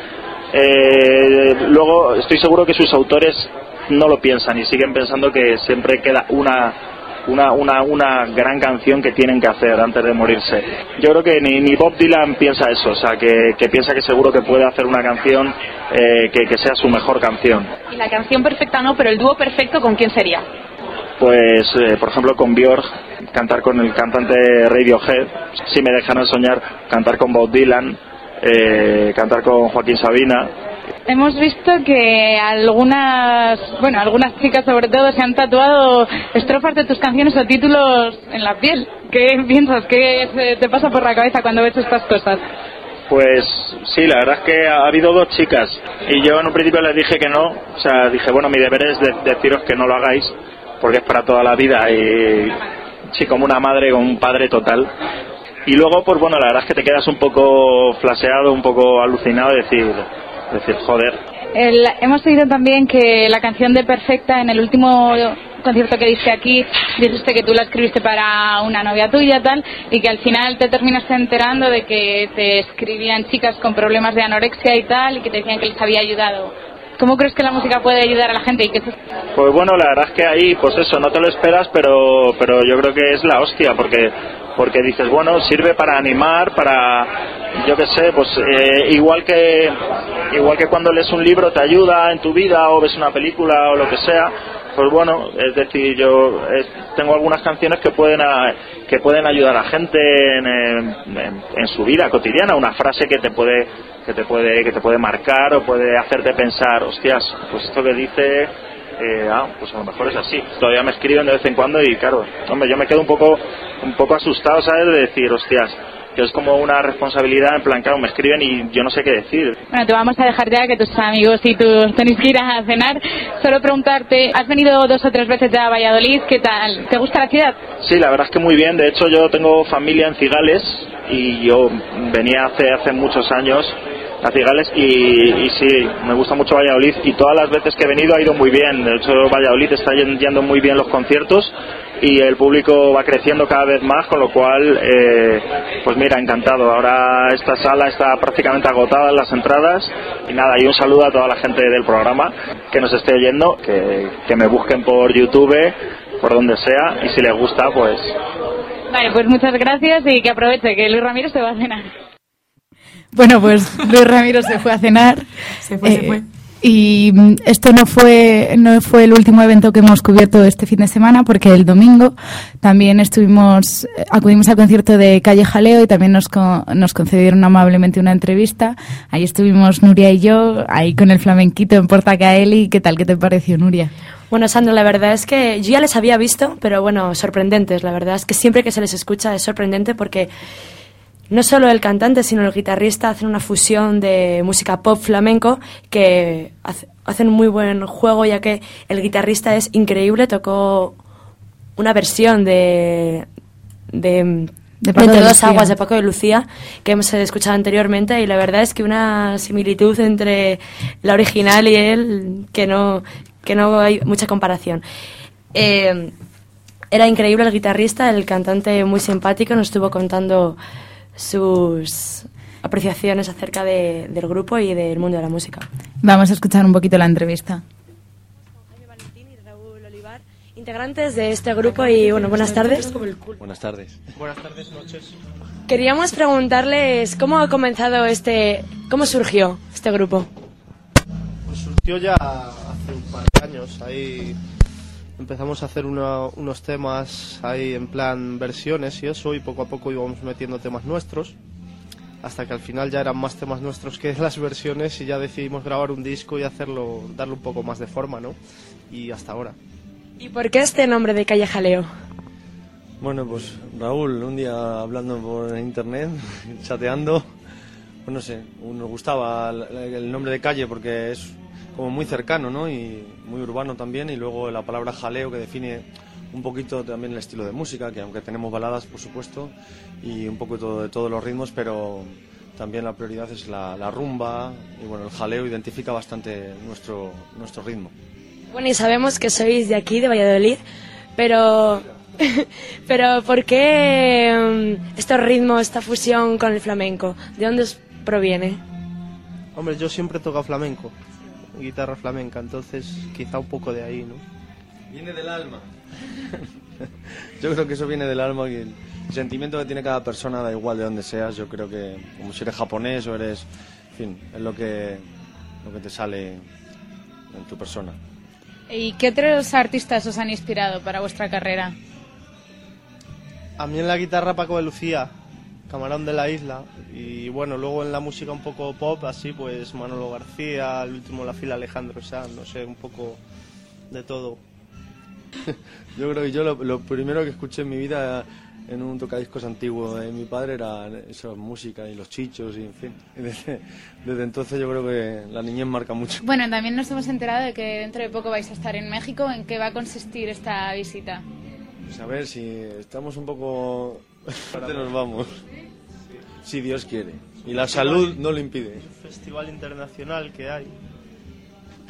eh, luego estoy seguro que sus autores no lo piensan y siguen pensando que siempre queda una una, una, una gran canción que tienen que hacer antes de morirse. Yo creo que ni, ni Bob Dylan piensa eso, o sea, que, que piensa que seguro que puede hacer una canción eh, que, que sea su mejor canción. Y la canción perfecta no, pero el dúo perfecto, ¿con quién sería? Pues, eh, por ejemplo, con Björk, cantar con el cantante Radiohead, si me dejaran soñar, cantar con Bob Dylan, eh, cantar con Joaquín Sabina. Hemos visto que algunas, bueno, algunas chicas sobre todo se han tatuado estrofas de tus canciones o títulos en la piel. ¿Qué piensas? ¿Qué te pasa por la cabeza cuando ves estas cosas? Pues sí, la verdad es que ha habido dos chicas y yo en un principio les dije que no, o sea, dije, bueno, mi deber es de- deciros que no lo hagáis porque es para toda la vida y sí, como una madre, como un padre total. Y luego, pues bueno, la verdad es que te quedas un poco flaseado, un poco alucinado de decir, de decir, joder, hemos oído también que la canción de Perfecta en el último concierto que diste aquí dijiste que tú la escribiste para una novia tuya tal y que al final te terminaste enterando de que te escribían chicas con problemas de anorexia y tal y que te decían que les había ayudado. ¿Cómo crees que la música puede ayudar a la gente? Y que Pues bueno, la verdad es que ahí, pues eso, no te lo esperas, pero, pero yo creo que es la hostia, porque, porque dices, bueno, sirve para animar, para, yo qué sé, pues eh, igual que, igual que cuando lees un libro te ayuda en tu vida o ves una película o lo que sea, pues bueno, es decir, yo tengo algunas canciones que pueden, a- que pueden ayudar a gente en, en- en- en su vida cotidiana, una frase que te puede que te puede que te puede marcar o puede hacerte pensar, hostias, pues esto que dice eh, ah, pues a lo mejor es así. Todavía me escriben de vez en cuando y claro, hombre, yo me quedo un poco un poco asustado, ¿sabes? De decir, hostias, que es como una responsabilidad en plan, claro, me escriben y yo no sé qué decir. Bueno, te vamos a dejar ya que tus amigos y tú tenéis que ir a cenar. Solo preguntarte, has venido dos o tres veces ya a Valladolid, ¿qué tal? ¿Te gusta la ciudad? Sí, la verdad es que muy bien. De hecho, yo tengo familia en Cigales y yo venía hace hace muchos años a y, y sí, me gusta mucho Valladolid y todas las veces que he venido ha ido muy bien. De hecho, Valladolid está yen- yendo muy bien los conciertos y el público va creciendo cada vez más, con lo cual, eh, pues mira, encantado. Ahora esta sala está prácticamente agotada las entradas y nada, y un saludo a toda la gente del programa que nos esté oyendo, que, que me busquen por YouTube, por donde sea, y si les gusta, pues Vale, pues muchas gracias y que aproveche que Luis Ramírez te va a cenar. Bueno, pues Luis Ramiro se fue a cenar. Se fue, se fue. Y mm, esto no fue, no fue el último evento que hemos cubierto este fin de semana, porque el domingo también estuvimos, eh, acudimos al concierto de Calle Jaleo y también nos, co- nos concedieron amablemente una entrevista. Ahí estuvimos Nuria y yo, ahí con el flamenquito en Porta Caeli. ¿Qué tal? ¿Qué te pareció, Nuria? Bueno, Sandra, la verdad es que yo ya les había visto, pero bueno, sorprendentes. La verdad es que siempre que se les escucha es sorprendente porque no solo el cantante, sino el guitarrista hacen una fusión de música pop flamenco que hace- hacen un muy buen juego, ya que el guitarrista es increíble, tocó una versión de. de De dos aguas de Paco de Lucía que hemos escuchado anteriormente y la verdad es que una similitud entre la original y él que no que no hay mucha comparación Eh, era increíble el guitarrista el cantante muy simpático nos estuvo contando sus apreciaciones acerca de- del grupo y del mundo de la música Vamos a escuchar un poquito la entrevista. integrantes de este grupo y bueno buenas tardes Buenas tardes. Buenas tardes, noches. queríamos preguntarles cómo ha comenzado este cómo surgió este grupo Pues surgió ya hace un par de años. Ahí empezamos a hacer una- unos temas ahí en plan versiones y eso, y poco a poco íbamos metiendo temas nuestros. Hasta que al final ya eran más temas nuestros que las versiones y ya decidimos grabar un disco y hacerlo, darle un poco más de forma, ¿no? Y hasta ahora. ¿Y por qué este nombre de Calle Jaleo? Bueno, pues Raúl, un día hablando por internet, chateando, pues no sé, nos gustaba el, el nombre de calle porque es como muy cercano, ¿no? Y muy urbano también, y luego la palabra jaleo que define un poquito también el estilo de música, que aunque tenemos baladas, por supuesto, y un poco todo- de todos los ritmos, pero también la prioridad es la, la rumba, y bueno, el jaleo identifica bastante nuestro, nuestro ritmo. Bueno, y sabemos que sois de aquí, de Valladolid, pero, pero ¿por qué mm, estos ritmos, esta fusión con el flamenco? ¿De dónde os proviene? Hombre, yo siempre he tocado flamenco, guitarra flamenca, entonces quizá un poco de ahí, ¿no? Viene del alma. yo creo que eso viene del alma y el sentimiento que tiene cada persona, da igual de dónde seas, yo creo que como si eres japonés o eres, en fin, es lo que, lo que te sale en tu persona. ¿Y qué otros artistas os han inspirado para vuestra carrera? A mí en la guitarra Paco de Lucía, camarón de la isla, y bueno, luego en la música un poco pop, así pues Manolo García, el último de la fila Alejandro Sanz, no sé, un poco de todo. Yo creo que yo lo, lo primero que escuché en mi vida en un tocadiscos antiguo de mi padre era eso, música y los chichos y en fin. Y desde, desde entonces yo creo que la niñez marca mucho. Bueno, también nos hemos enterado de que dentro de poco vais a estar en México. ¿En qué va a consistir esta visita? Pues a ver, si estamos un poco... Aparte nos vamos. Si Dios quiere. Y la salud no lo impide. Es un festival internacional que hay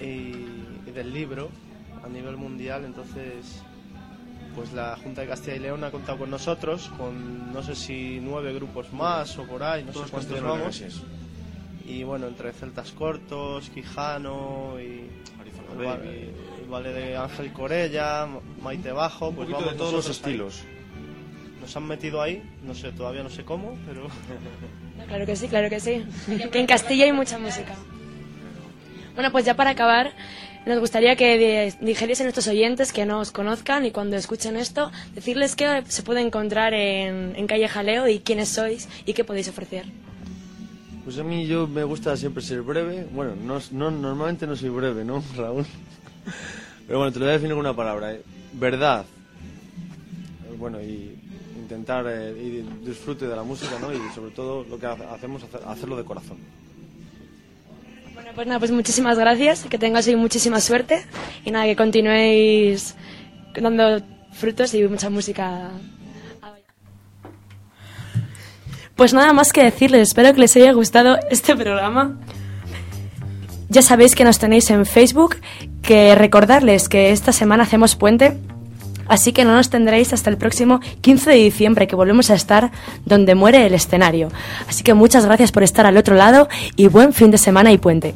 y, y del libro a nivel mundial, entonces pues la Junta de Castilla y León ha contado con nosotros, con no sé si nueve grupos más o por ahí, no Todos sé cuántos vamos. Y bueno, entre Celtas Cortos, Quijano y Baby. ballet de Ángel Corella, Maite Bajo, pues vamos de todos los ahí. Nos han metido ahí, no sé, todavía no sé cómo, pero... Claro que sí, claro que sí. Que en Castilla hay mucha música. Bueno, pues ya para acabar, nos gustaría que di- dijerais a nuestros oyentes que no os conozcan y cuando escuchen esto, decirles qué se puede encontrar en, en Calle Jaleo y quiénes sois y qué podéis ofrecer. Pues a mí yo me gusta siempre ser breve. Bueno, no, no- normalmente no soy breve, ¿no, Raúl? Pero bueno, te lo voy a definir con una palabra. ¿eh? Verdad. Bueno, y intentar eh, y disfrute de la música, ¿no? Y sobre todo lo que ha- hacemos, hacer- hacerlo de corazón. Bueno, pues nada, pues muchísimas gracias, que tengáis hoy muchísima suerte y nada, que continuéis dando frutos y mucha música. Pues nada más que decirles, espero que les haya gustado este programa. Ya sabéis que nos tenéis en Facebook, que recordarles que esta semana hacemos puente, así que no nos tendréis hasta el próximo 15 de diciembre, que volvemos a estar donde muere el escenario. Así que muchas gracias por estar al otro lado y buen fin de semana y puente.